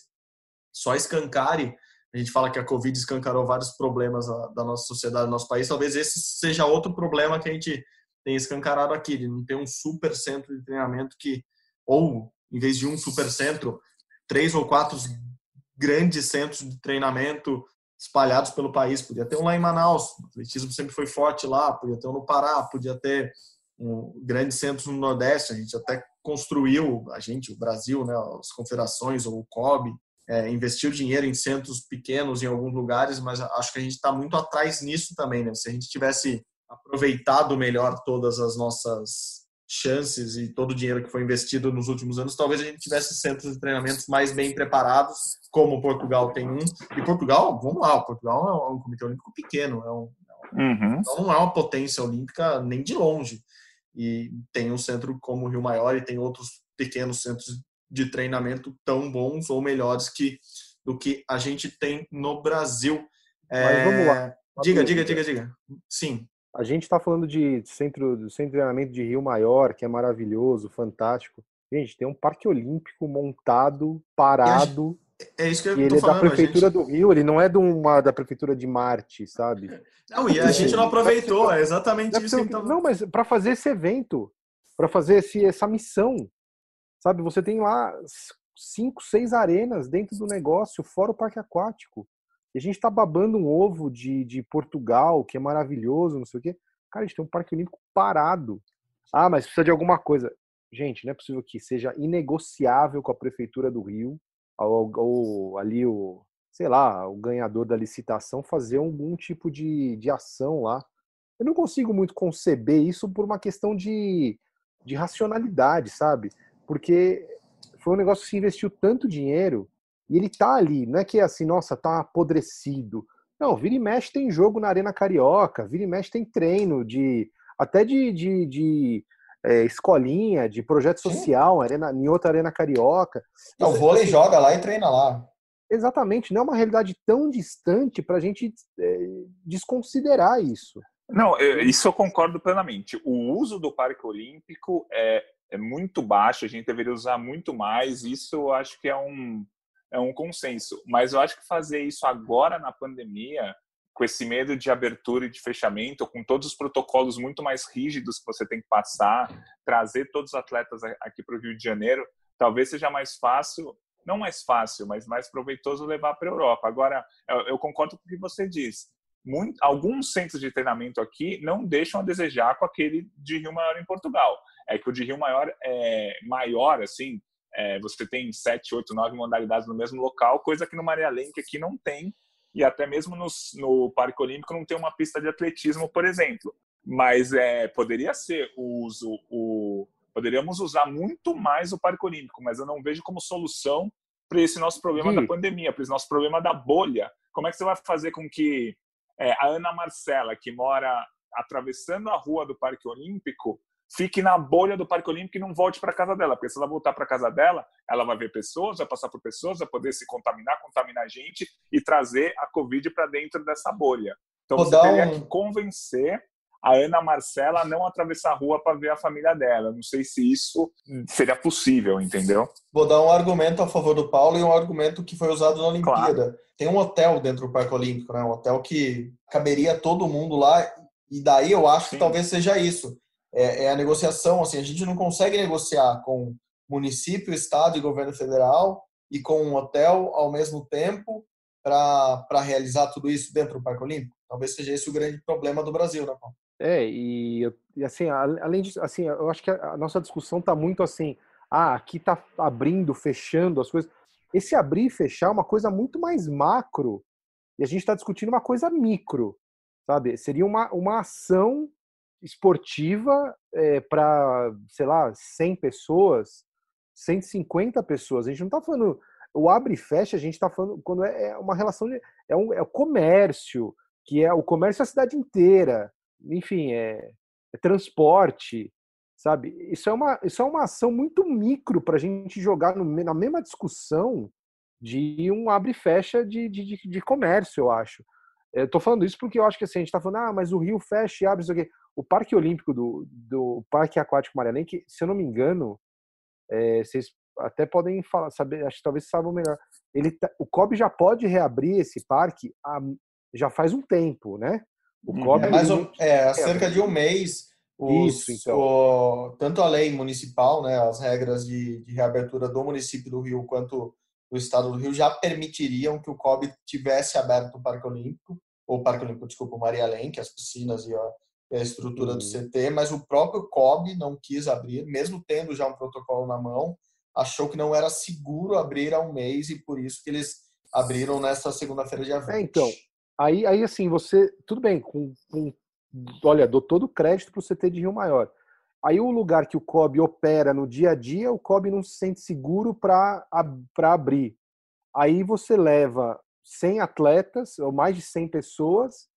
só escancare a gente fala que a Covid escancarou vários problemas da nossa sociedade, do nosso país. Talvez esse seja outro problema que a gente tem escancarado aqui, de não ter um super centro de treinamento que, ou em vez de um super centro, três ou quatro grandes centros de treinamento espalhados pelo país. Podia ter um lá em Manaus, o atletismo sempre foi forte lá, podia ter um no Pará, podia ter um grandes centros no Nordeste. A gente até construiu, a gente, o Brasil, né, as confederações ou o COB, é, investiu dinheiro em centros pequenos em alguns lugares, mas acho que a gente está muito atrás nisso também. Né? Se a gente tivesse aproveitado melhor todas as nossas chances e todo o dinheiro que foi investido nos últimos anos, talvez a gente tivesse centros de treinamentos mais bem preparados, como Portugal tem um. E Portugal, vamos lá, Portugal é um comitê olímpico pequeno, é um, uhum. então não é uma potência olímpica nem de longe. E tem um centro como o Rio Maior e tem outros pequenos centros de treinamento tão bons ou melhores que do que a gente tem no Brasil. É... Mas vamos lá. Diga, diga, diga, diga. Sim. A gente está falando de centro, do centro de treinamento de Rio Maior, que é maravilhoso, fantástico. Gente, tem um parque olímpico montado, parado. É isso que eu e ele é da prefeitura gente... do Rio, ele não é de uma da prefeitura de Marte, sabe? Não, e a gente não aproveitou, é exatamente isso. Que então... Não, mas para fazer esse evento, para fazer esse, essa missão, Sabe, você tem lá cinco, seis arenas dentro do negócio, fora o parque aquático. E a gente tá babando um ovo de, de Portugal, que é maravilhoso, não sei o quê. Cara, a gente tem um parque olímpico parado. Ah, mas precisa de alguma coisa. Gente, não é possível que seja inegociável com a prefeitura do Rio, ou, ou ali o, sei lá, o ganhador da licitação fazer algum tipo de, de ação lá. Eu não consigo muito conceber isso por uma questão de, de racionalidade, sabe? porque foi um negócio que se investiu tanto dinheiro e ele tá ali, não é que é assim, nossa, tá apodrecido. Não, vira e mexe tem jogo na Arena Carioca, vira e mexe tem treino de até de, de, de é, escolinha, de projeto social, arena, em outra Arena Carioca. Não, o vôlei joga lá e treina lá. Exatamente, não é uma realidade tão distante para a gente é, desconsiderar isso. Não, isso eu concordo plenamente. O uso do Parque Olímpico é, é muito baixo, a gente deveria usar muito mais. Isso eu acho que é um, é um consenso. Mas eu acho que fazer isso agora na pandemia, com esse medo de abertura e de fechamento, com todos os protocolos muito mais rígidos que você tem que passar, trazer todos os atletas aqui para o Rio de Janeiro, talvez seja mais fácil, não mais fácil, mas mais proveitoso levar para a Europa. Agora, eu, concordo com o que você diz. Muito, alguns centros de treinamento aqui não deixam a desejar com aquele de Rio Maior em Portugal é que o de Rio Maior é maior, assim, é, você tem sete, oito, nove modalidades no mesmo local, coisa que no Maria Lenk aqui não tem, e até mesmo no, no Parque Olímpico não tem uma pista de atletismo, por exemplo. Mas é, poderia ser o uso, o, poderíamos usar muito mais o Parque Olímpico, mas eu não vejo como solução para esse nosso problema da pandemia, para esse nosso problema da bolha. Como é que você vai fazer com que é, a Ana Marcela, que mora atravessando a rua do Parque Olímpico, fique na bolha do Parque Olímpico e não volte para casa dela, porque se ela voltar para casa dela, ela vai ver pessoas, vai passar por pessoas, vai poder se contaminar, contaminar gente e trazer a Covid para dentro dessa bolha. Então Vou você teria um... que convencer a Ana Marcela a não atravessar a rua para ver a família dela. Não sei se isso seria possível, entendeu? Vou dar um argumento a favor do Paulo e um argumento que foi usado na Olimpíada. Claro. Tem um hotel dentro do Parque Olímpico, né? Um hotel que caberia todo mundo lá e daí eu acho Sim. que talvez seja isso é, é a negociação. Assim, a gente não consegue negociar com município, estado e governo federal e com um hotel ao mesmo tempo para realizar tudo isso dentro do Parque Olímpico. Talvez seja esse o grande problema do Brasil, né, Paulo? É, e, assim, além disso, assim, eu acho que a nossa discussão está muito assim, ah, aqui está abrindo, fechando as coisas. Esse abrir e fechar é uma coisa muito mais macro e a gente está discutindo uma coisa micro, sabe? Seria uma, uma ação esportiva é, para, sei lá, 100 pessoas, 150 pessoas. A gente não está falando. O abre e fecha, a gente está falando quando é, é uma relação de. É, um, é o comércio, que é o comércio da cidade inteira. Enfim, é, é transporte, sabe? Isso é uma, isso é uma ação muito micro para a gente jogar no, na mesma discussão de um abre e fecha de, de, de comércio, eu acho. Eu tô falando isso porque eu acho que assim, a gente tá falando, ah, mas o Rio fecha e abre isso aqui. O Parque Olímpico do, do Parque Aquático Marianense, se eu não me engano, é, vocês até podem falar, saber, acho que talvez saibam melhor. Ele, tá, o COB já pode reabrir esse parque há, já faz um tempo, né? O uhum. COB é, mais um, é há cerca de um mês. Os, Isso, então. O, tanto a lei municipal, né, as regras de, de reabertura do município do Rio quanto do estado do Rio já permitiriam que o COB tivesse aberto o Parque Olímpico, ou Parque Olímpico, desculpa, o Maria Lenk, as piscinas e a, a estrutura do uhum. CT, mas o próprio COB não quis abrir, mesmo tendo já um protocolo na mão, achou que não era seguro abrir há um mês e por isso que eles abriram nesta segunda-feira de 20. É, então, aí, aí assim, você, tudo bem, com, com olha, dou todo o crédito para o CT de Rio Maior. Aí o lugar que o COB opera no dia a dia, o COB não se sente seguro para abrir. Aí você leva 100 atletas, ou mais de 100 pessoas,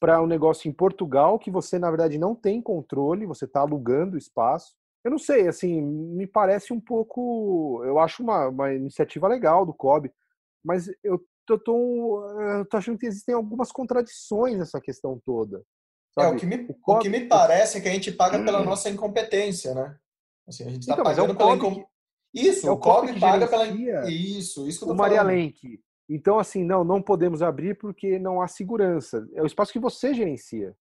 para um negócio em Portugal que você, na verdade, não tem controle, você está alugando o espaço. Eu não sei, assim, me parece um pouco. Eu acho uma, uma iniciativa legal do COB, mas eu tô, tô, eu tô achando que existem algumas contradições nessa questão toda. Sabe? É, o que, me, o, COB, o que me parece é que a gente paga pela nossa incompetência, né? Assim, a gente está então, pagando é pela incompetência. Isso, é o, o COB, paga pela. Isso, isso que eu tô o Maria Lenk então, assim, não, não podemos abrir porque não há segurança. É o espaço que você gerencia.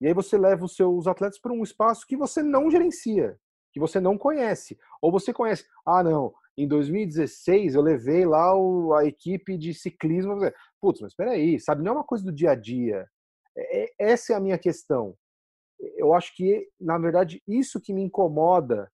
E aí você leva os seus atletas para um espaço que você não gerencia, que você não conhece. Ou você conhece, ah, não, em 2016 eu levei lá o, a equipe de ciclismo. Putz, mas espera aí, sabe? Não é uma coisa do dia a dia. É, é, essa é a minha questão. Eu acho que, na verdade, isso que me incomoda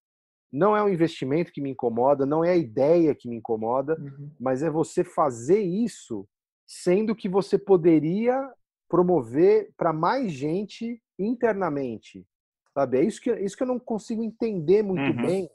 não é o investimento que me incomoda, não é a ideia que me incomoda, uhum. mas é você fazer isso sendo que você poderia promover para mais gente internamente. Sabe? É isso que, isso que eu não consigo entender muito uhum. bem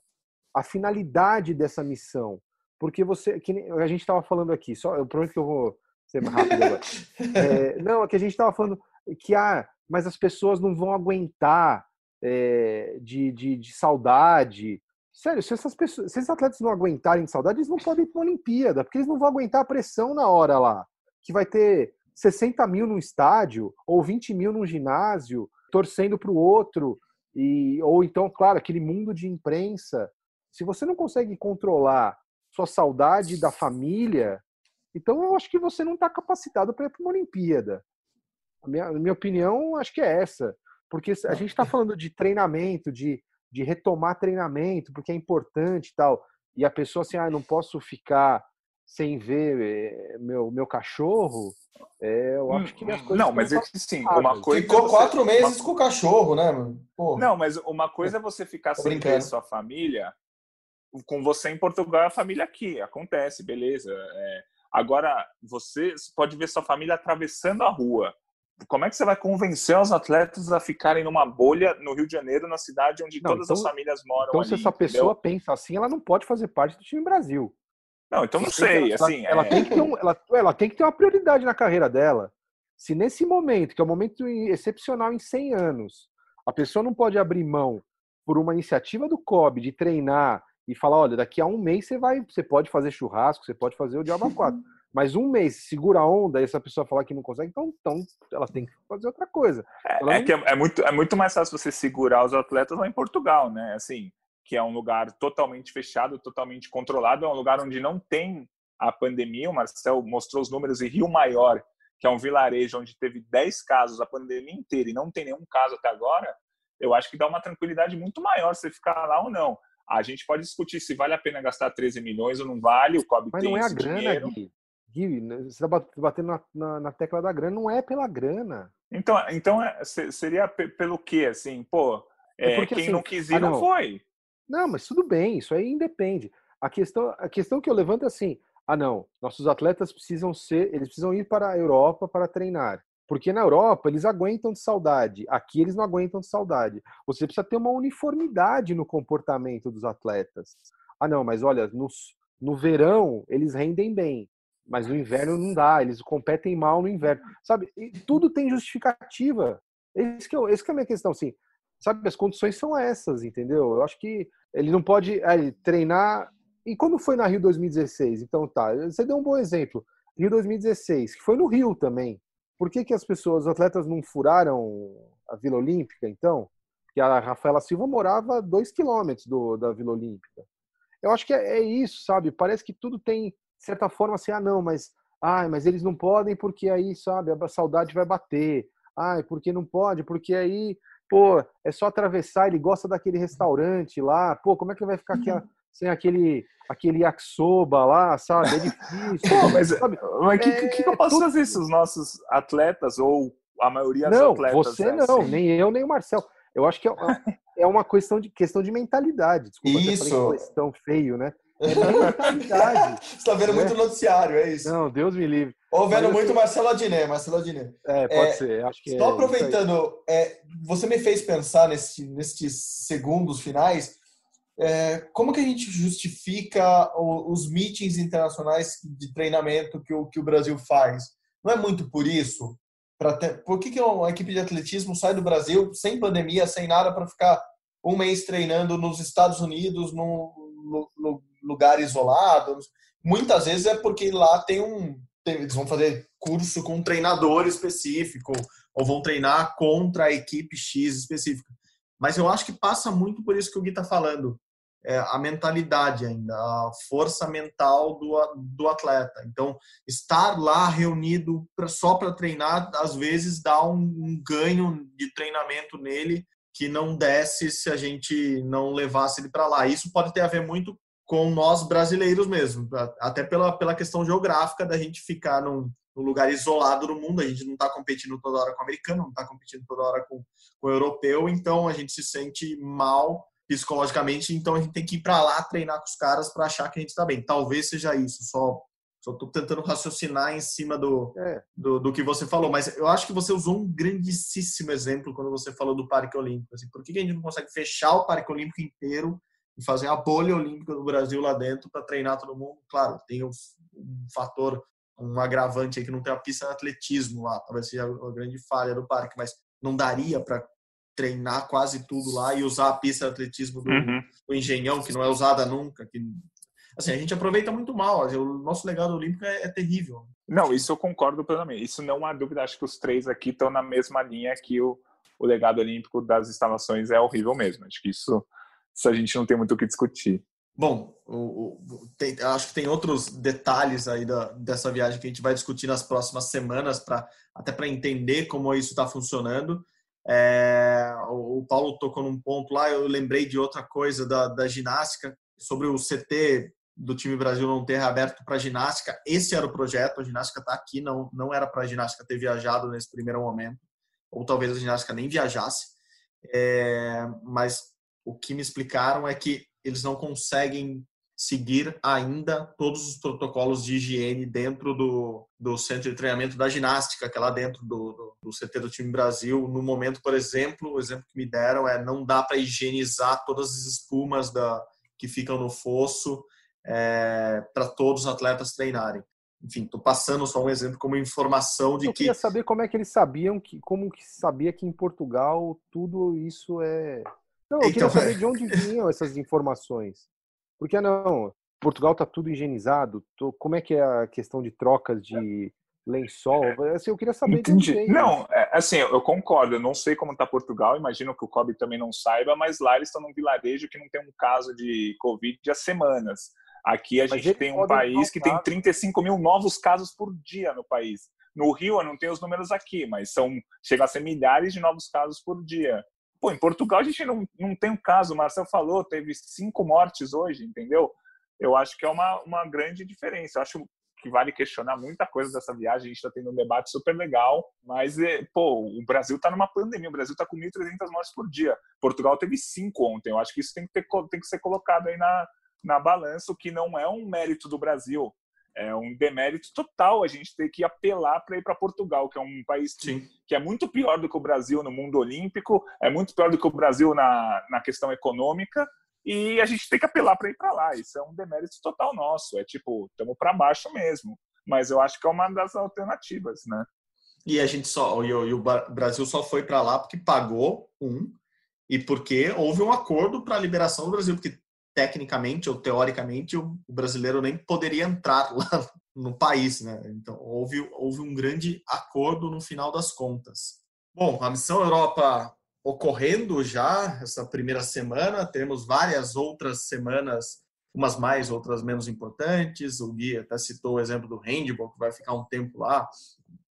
a finalidade dessa missão. Porque você, que a gente estava falando aqui, só eu prometo que eu vou ser mais rápido agora. é, não, é que a gente estava falando que ah, mas as pessoas não vão aguentar é, de, de, de, saudade, Sério, se, essas pessoas, se esses atletas não aguentarem de saudade, eles não podem ir para uma Olimpíada, porque eles não vão aguentar a pressão na hora lá. Que vai ter 60 mil no estádio, ou 20 mil no ginásio, torcendo para o outro. E, ou então, claro, aquele mundo de imprensa. Se você não consegue controlar sua saudade da família, então eu acho que você não está capacitado para ir para uma Olimpíada. A minha, minha opinião, acho que é essa. Porque a gente está falando de treinamento, de de retomar treinamento, porque é importante e tal. E a pessoa assim, ah, não posso ficar sem ver eh, meu, meu cachorro, é, eu acho que as hum, coisas. Não, mas é sim, uma coisa. Ficou você... quatro meses uma... com o cachorro, né, mano? Não, mas uma coisa é você ficar Tô sem brincando. ver sua família, com você em Portugal, a família aqui. Acontece, beleza. É... Agora, você pode ver sua família atravessando a rua como é que você vai convencer os atletas a ficarem numa bolha no Rio de Janeiro, na cidade onde não, todas então, as famílias moram? Então, ali, se essa pessoa pensa assim, ela não pode fazer parte do time Brasil. Não, então não sei. Ela, assim, ela, é... tem que ter um, ela, ela tem que ter uma prioridade na carreira dela. Se nesse momento, que é um momento excepcional em 100 anos, a pessoa não pode abrir mão por uma iniciativa do COB de treinar e falar, olha, daqui a um mês você vai, você pode fazer churrasco, você pode fazer o diabo 4. Mas um mês segura a onda e essa pessoa falar que não consegue, então, então ela tem que fazer outra coisa. É, é que é, é, muito, é muito mais fácil você segurar os atletas lá em Portugal, né? Assim, que é um lugar totalmente fechado, totalmente controlado, é um lugar onde não tem a pandemia. O Marcel mostrou os números em Rio Maior, que é um vilarejo onde teve 10 casos a pandemia inteira e não tem nenhum caso até agora. Eu acho que dá uma tranquilidade muito maior você ficar lá ou não. A gente pode discutir se vale a pena gastar 13 milhões ou não vale, o COB Mas tem não é a grana, dinheiro. Gui. Gui, né, você está batendo na, na, na, tecla da grana, não é pela grana. Então, então é, seria pelo quê? Assim, pô, é, é porque, quem assim, não quis ir ah, não. não foi. Não, mas tudo bem, isso aí independe. A questão, a questão que eu levanto é assim: ah, não, nossos atletas precisam ser, eles precisam ir para a Europa para treinar. Porque na Europa eles aguentam de saudade, aqui eles não aguentam de saudade. Você precisa ter uma uniformidade no comportamento dos atletas. Ah, não, mas olha, nos, no verão eles rendem bem mas no inverno não dá, eles competem mal no inverno, sabe? E tudo tem justificativa. Esse que, é, esse que é a minha questão, assim, sabe? As condições são essas, entendeu? Eu acho que ele não pode é, treinar. E quando foi na Rio 2016? Então tá, você deu um bom exemplo. Rio 2016, que foi no Rio também. Por que, que as pessoas, os atletas não furaram a Vila Olímpica, então? Que a Rafaela Silva morava a dois quilômetros do, da Vila Olímpica. eu acho que é, é, isso, sabe? Parece que tudo tem, de certa forma, assim, ah, não, mas, ai, mas eles não podem porque aí, sabe, a saudade vai bater. Ai, porque não pode? Porque aí, pô, é só atravessar, ele gosta daquele restaurante lá, pô, como é que ele vai ficar aqui uhum. sem aquele aquele yakisoba lá, sabe? É difícil. Pô, mas o mas que, é, que, que eu posso tudo... se os nossos atletas ou a maioria dos não, atletas você é não, assim? nem eu nem o Marcel. Eu acho que é, é uma questão de questão de mentalidade. Desculpa, Isso. questão feio, né? É. Você está vendo né? muito noticiário, é isso. Não, Deus me livre. Ou vendo Mas, muito Marcelo Adnet, Marcelo Adnet. É, pode é, ser. Acho que só é aproveitando, é, você me fez pensar nesse, nesses segundos finais, é, como que a gente justifica os meetings internacionais de treinamento que o, que o Brasil faz? Não é muito por isso? Ter, por que, que uma equipe de atletismo sai do Brasil sem pandemia, sem nada, para ficar um mês treinando nos Estados Unidos, num lugar isolado? Muitas vezes é porque lá tem um. Tem, eles vão fazer curso com um treinador específico, ou vão treinar contra a equipe X específica. Mas eu acho que passa muito por isso que o Gui está falando é, a mentalidade ainda, a força mental do, do atleta. Então, estar lá reunido pra, só para treinar, às vezes dá um, um, ganho de treinamento nele que não desse se a gente não levasse ele para lá. Isso pode ter a ver muito com nós brasileiros mesmo, até pela, pela questão geográfica da gente ficar num, num lugar isolado do mundo, a gente não está competindo toda hora com o americano, não está competindo toda hora com, com o europeu, então a gente se sente mal psicologicamente, então a gente tem que ir para lá treinar com os caras para achar que a gente está bem. Talvez seja isso, só só estou tentando raciocinar em cima do, é. do, do, que você falou, mas eu acho que você usou um grandíssimo exemplo quando você falou do Parque Olímpico. Assim, por que a gente não consegue fechar o Parque Olímpico inteiro e fazer a bolha olímpica do Brasil lá dentro para treinar todo mundo? Claro, tem um, um, fator, um agravante aí que não tem a pista de atletismo lá, talvez seja a grande falha do parque, mas não daria para treinar quase tudo lá e usar a pista de atletismo do, uhum. do Engenhão, que não é usada nunca. Que, assim, a gente aproveita muito mal. O nosso legado olímpico é, é terrível. Não, isso eu concordo plenamente. Isso não há dúvida. Acho que os três aqui estão na mesma linha que o, o legado olímpico das instalações é horrível mesmo. Acho que isso, isso a gente não tem muito o que discutir. Bom, o, o, tem, acho que tem outros detalhes aí da, dessa viagem que a gente vai discutir nas próximas semanas, para até para entender como isso está funcionando. É, o Paulo tocou num ponto lá, eu lembrei de outra coisa da, da ginástica, sobre o CT do time Brasil não ter aberto para ginástica. Esse era o projeto, a ginástica está aqui, não, não era para a ginástica ter viajado nesse primeiro momento, ou talvez a ginástica nem viajasse. É, mas o que me explicaram é que eles não conseguem seguir ainda todos os protocolos de higiene dentro do, do centro de treinamento da ginástica, que é lá dentro do, do, do CT do time Brasil. No momento, por exemplo, o exemplo que me deram é não dá para higienizar todas as espumas da, que ficam no fosso é, para todos os atletas treinarem. Enfim, estou passando só um exemplo como informação de Eu que. Eu queria saber como é que eles sabiam que, como que sabia que em Portugal tudo isso é. Não, eu então, queria saber de onde vinham essas informações. Porque não, Portugal está tudo higienizado. Tô, como é que é a questão de trocas de lençol? Assim, eu queria saber. Entendi. Não, é, assim, eu concordo. Eu não sei como está Portugal. Imagino que o Kobe também não saiba, mas lá eles estão num vilarejo que não tem um caso de Covid há semanas. Aqui a mas gente tem um país que tem 35 mil novos casos por dia no país. No Rio, eu não tenho os números aqui, mas são chega a ser milhares de novos casos por dia. Pô, em Portugal a gente não, não tem um caso, o Marcel falou, teve cinco mortes hoje, entendeu? Eu acho que é uma, uma grande diferença. Eu acho que vale questionar muita coisa dessa viagem. A gente está tendo um debate super legal, mas, é, pô, o Brasil está numa pandemia. O Brasil está com 1.300 mortes por dia. Portugal teve cinco ontem. Eu acho que isso tem que, ter, tem que ser colocado aí na, na balança, o que não é um mérito do Brasil é um demérito total a gente ter que apelar para ir para Portugal, que é um país que, que, é muito pior do que o Brasil no mundo olímpico, é muito pior do que o Brasil na, na questão econômica, e a gente tem que apelar para ir para lá. Isso é um demérito total nosso. É tipo, estamos para baixo mesmo. Mas eu acho que é uma das alternativas, né? E a gente só, e o, Brasil só foi para lá porque pagou um e porque houve um acordo para a liberação do Brasil, porque tecnicamente ou teoricamente o brasileiro nem poderia entrar lá no país, né? Então houve, houve um grande acordo no final das contas. Bom, a missão Europa ocorrendo já essa primeira semana, temos várias outras semanas umas mais, outras menos importantes. O Gui até citou o exemplo do handball, que vai ficar um tempo lá.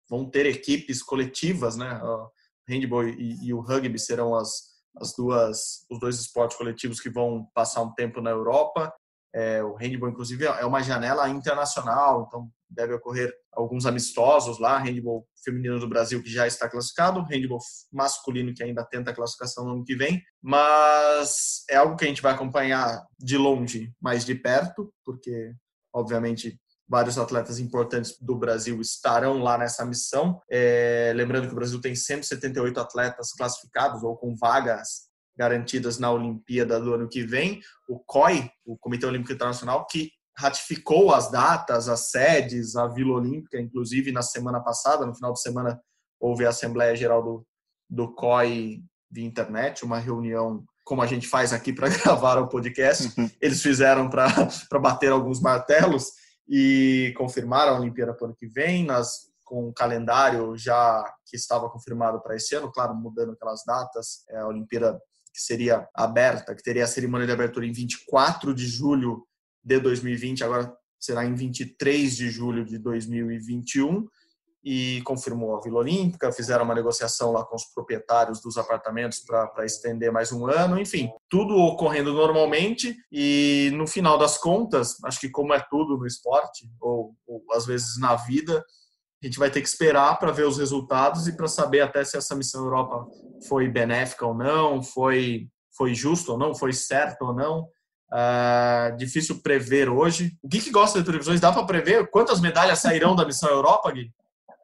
Vão ter equipes coletivas, né? O handball e, e o rugby serão as, as duas, os dois esportes coletivos que vão passar um tempo na Europa. É, o handball, inclusive, é uma janela internacional, então deve ocorrer alguns amistosos lá. Handball feminino do Brasil que já está classificado, handball masculino que ainda tenta a classificação no ano que vem, mas é algo que a gente vai acompanhar de longe, mas de perto, porque obviamente vários atletas importantes do Brasil estarão lá nessa missão. É, lembrando que o Brasil tem 178 atletas classificados ou com vagas garantidas na Olimpíada do ano que vem. O COI, o Comitê Olímpico Internacional, que ratificou as datas, as sedes, a Vila Olímpica, inclusive na semana passada, no final de semana, houve a Assembleia Geral do, do COI via internet, uma reunião como a gente faz aqui para gravar o podcast. Uhum. Eles fizeram para bater alguns martelos e confirmaram a Olimpíada para o ano que vem, nas, com o calendário já que estava confirmado para esse ano, claro, mudando aquelas datas. É a Olimpíada que seria aberta, que teria a cerimônia de abertura em 24 de julho de 2020, agora será em 23 de julho de 2021 e confirmou a Vila Olímpica, fizeram uma negociação lá com os proprietários dos apartamentos para estender mais um ano, enfim, tudo ocorrendo normalmente e no final das contas, acho que como é tudo no esporte ou, ou às vezes na vida, a gente vai ter que esperar para ver os resultados e para saber até se essa missão Europa foi benéfica ou não, foi foi justo ou não, foi certo ou não. Uh, difícil prever hoje. O Gui que gosta de televisões, dá para prever quantas medalhas sairão da missão Europa, Gui?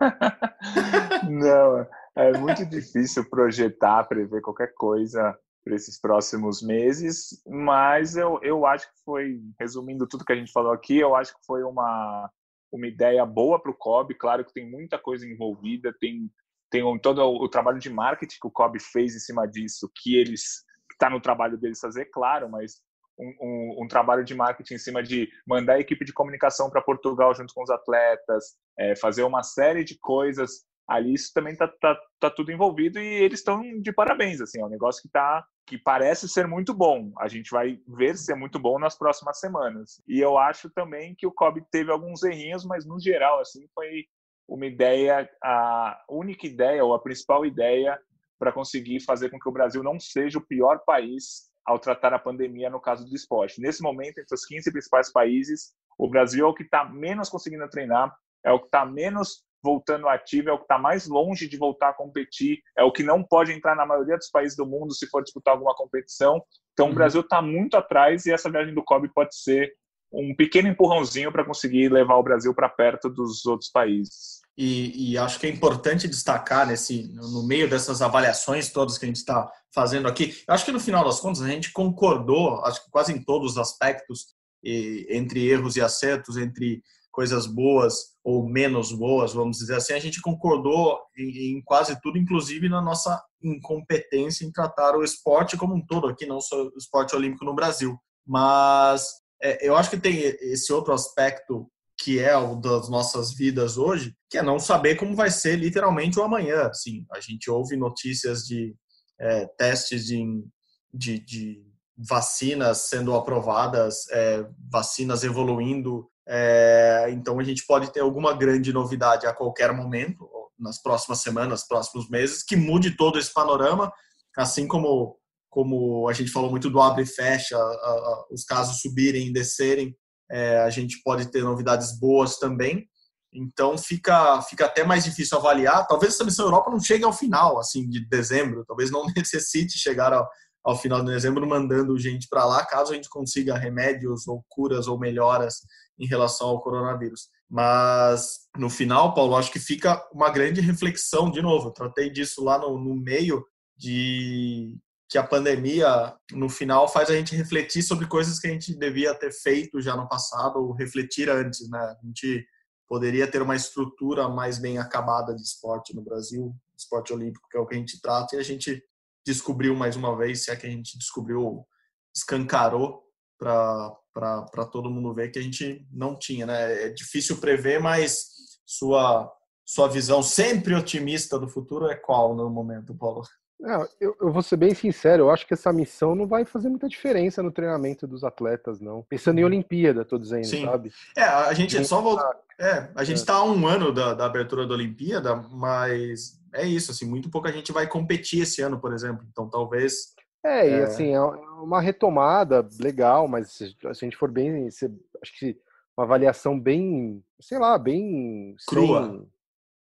Não, é muito difícil projetar, prever qualquer coisa para esses próximos meses, mas eu, eu acho que foi, resumindo tudo que a gente falou aqui, eu acho que foi uma, uma ideia boa para o COB. Claro que tem muita coisa envolvida, tem, tem um, todo o, trabalho de marketing que o COB fez em cima disso, que eles está no trabalho deles fazer, claro, mas um, um, um, trabalho de marketing em cima de mandar a equipe de comunicação para Portugal junto com os atletas, é, fazer uma série de coisas ali, isso também tá, tá, tá tudo envolvido e eles estão de parabéns, assim, é um negócio que tá que parece ser muito bom. A gente vai ver se é muito bom nas próximas semanas. E eu acho também que o Kobe teve alguns errinhos, mas no geral, assim, foi uma ideia, a única ideia ou a principal ideia para conseguir fazer com que o Brasil não seja o pior país ao tratar a pandemia no caso do esporte. Nesse momento, entre os 15 principais países, o Brasil é o que está menos conseguindo treinar, é o que está menos voltando ativo, é o que está mais longe de voltar a competir, é o que não pode entrar na maioria dos países do mundo se for disputar alguma competição. Então, uhum. o Brasil está muito atrás e essa viagem do COB pode ser um pequeno empurrãozinho para conseguir levar o Brasil para perto dos outros países. E, e, acho que é importante destacar nesse no meio dessas avaliações todas que a gente está fazendo aqui. Acho que no final das contas a gente concordou, acho que quase em todos os aspectos, e, entre erros e acertos, entre coisas boas ou menos boas, vamos dizer assim, a gente concordou em, em quase tudo, inclusive na nossa incompetência em tratar o esporte como um todo aqui, não só o esporte olímpico no Brasil. Mas é, eu acho que tem esse outro aspecto que é o das nossas vidas hoje, que é não saber como vai ser literalmente o amanhã. Assim, a gente ouve notícias de é, testes de, de, de, vacinas sendo aprovadas, é, vacinas evoluindo. É, então a gente pode ter alguma grande novidade a qualquer momento, nas próximas semanas, próximos meses, que mude todo esse panorama, assim como como a gente falou muito do abre e fecha, a, a, os casos subirem e descerem é, a gente pode ter novidades boas também. Então fica, fica até mais difícil avaliar. Talvez essa missão Europa não chegue ao final, assim, de dezembro. Talvez não necessite chegar ao, ao final de dezembro mandando gente para lá, caso a gente consiga remédios ou curas ou melhoras em relação ao coronavírus. Mas no final, Paulo, acho que fica uma grande reflexão de novo. Eu tratei disso lá no, no meio de que a pandemia, no final, faz a gente refletir sobre coisas que a gente devia ter feito já no passado ou refletir antes, né? A gente poderia ter uma estrutura mais bem acabada de esporte no Brasil, esporte olímpico, que é o que a gente trata, e a gente descobriu mais uma vez, se é que a gente descobriu, escancarou para todo mundo ver que a gente não tinha, né? É difícil prever, mas sua, sua visão sempre otimista do futuro é qual no momento, Paulo? É, eu, eu, vou ser bem sincero, eu acho que essa missão não vai fazer muita diferença no treinamento dos atletas, não. Pensando em Olimpíada, tô dizendo, Sim. sabe? É, a gente só voltar. É, a gente está há um ano da, da, abertura da Olimpíada, mas é isso, assim, muito pouca gente vai competir esse ano, por exemplo. Então, talvez. É, é... e assim, é uma retomada legal, mas se a gente for bem. Acho que uma avaliação bem, sei lá, bem. Crua. Sem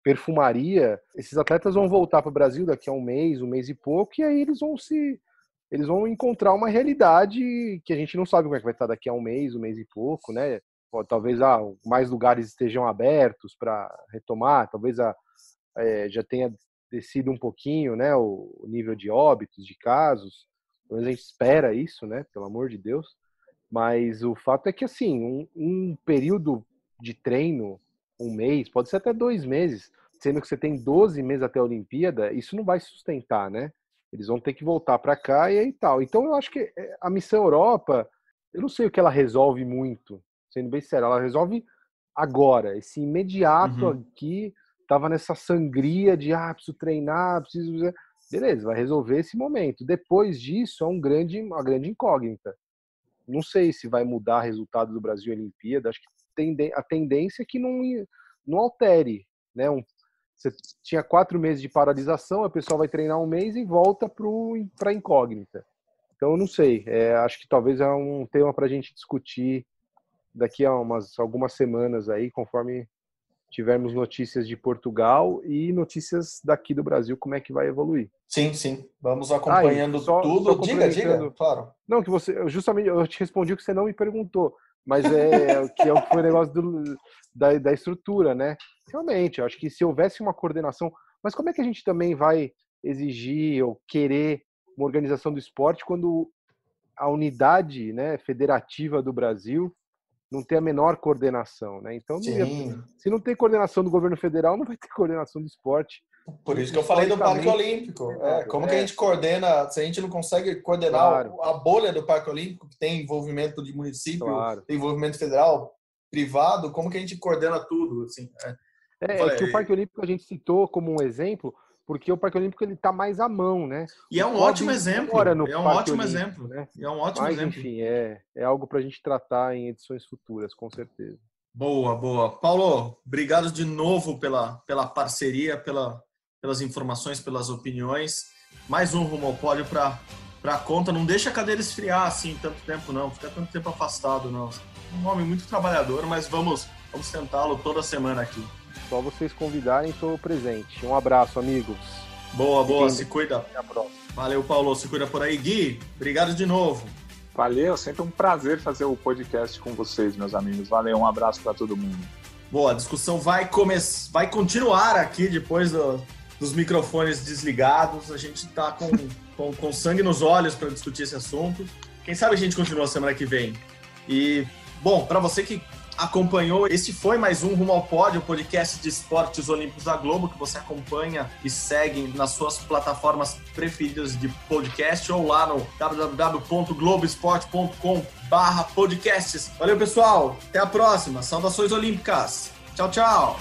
perfumaria, esses atletas vão voltar para o Brasil daqui a um mês, um mês e pouco, e aí eles vão se eles vão encontrar uma realidade que a gente não sabe como é que vai estar daqui a um mês, um mês e pouco, né? Talvez ah, mais lugares estejam abertos para retomar, talvez a, é, já tenha descido um pouquinho, né? O, nível de óbitos, de casos. Talvez a gente espera isso, né? Pelo amor de Deus. Mas o fato é que assim, um, um período de treino um mês, pode ser até dois meses, sendo que você tem 12 meses até a Olimpíada, isso não vai sustentar, né? Eles vão ter que voltar para cá e aí tal. Então eu acho que eh, a missão Europa, eu não sei o que ela resolve muito, sendo bem sério, ela resolve agora, esse imediato uhum. aqui, tava nessa sangria de ah, preciso treinar, preciso. Beleza, vai resolver esse momento. Depois disso, é um grande, uma grande incógnita. Não sei se vai mudar o resultado do Brasil Olimpíada, acho que a tendência é que não, não altere. Né? Um, você tinha quatro meses de paralisação, a pessoa vai treinar um mês e volta para a incógnita. Então, eu não sei. É, acho que talvez é um tema para a gente discutir daqui a umas, algumas semanas aí, conforme tivermos notícias de Portugal e notícias daqui do Brasil, como é que vai evoluir. Sim, sim. Vamos acompanhando ah, só, tudo. Só diga, diga, claro. Não, que você, justamente, eu te respondi o que você não me perguntou mas é que é o que foi o negócio do, da, da estrutura, né? Realmente, eu acho que se houvesse uma coordenação, mas como é que a gente também vai exigir ou querer uma organização do esporte quando a unidade né, federativa do Brasil não tem a menor coordenação, né? Então, se não tem coordenação do governo federal, não vai ter coordenação do esporte. Por isso que eu falei do Parque Olímpico. É, como é. que a gente coordena, se a gente não consegue coordenar claro. a bolha do Parque Olímpico, que tem envolvimento de município, claro. tem envolvimento federal, privado, como que a gente coordena tudo? Assim, é, é, é que o Parque Olímpico a gente citou como um exemplo, porque o Parque Olímpico ele está mais à mão, né? E é um ótimo exemplo. É um ótimo exemplo, né? É um ótimo Mas, exemplo. Enfim, é, é algo para a gente tratar em edições futuras, com certeza. Boa, boa. Paulo, obrigado de novo pela, pela parceria, pela, pelas informações, pelas opiniões. Mais um rumo ao pódio para para conta. Não deixa a cadeira esfriar assim tanto tempo, não. Fica tanto tempo afastado, não. Um homem muito trabalhador, mas vamos, vamos tentá-lo toda semana aqui. Só vocês convidarem, estou presente. Um abraço, amigos. Boa, boa, se cuida. Até a próxima. Valeu, Paulo, se cuida por aí. Gui, obrigado de novo. Valeu, sempre um prazer fazer o podcast com vocês, meus amigos. Valeu, um abraço para todo mundo. Boa, a discussão vai começar, vai continuar aqui depois do, dos microfones desligados. A gente está com, com, com sangue nos olhos para discutir esse assunto. Quem sabe a gente continua semana que vem. E, bom, para você que acompanhou. Esse foi mais um Rumo ao Pódio, o podcast de esportes olímpicos da Globo, que você acompanha e segue nas suas plataformas preferidas de podcast ou lá no www.globesport.com barra podcasts. Valeu, pessoal. Até a próxima. Saudações olímpicas. Tchau, tchau.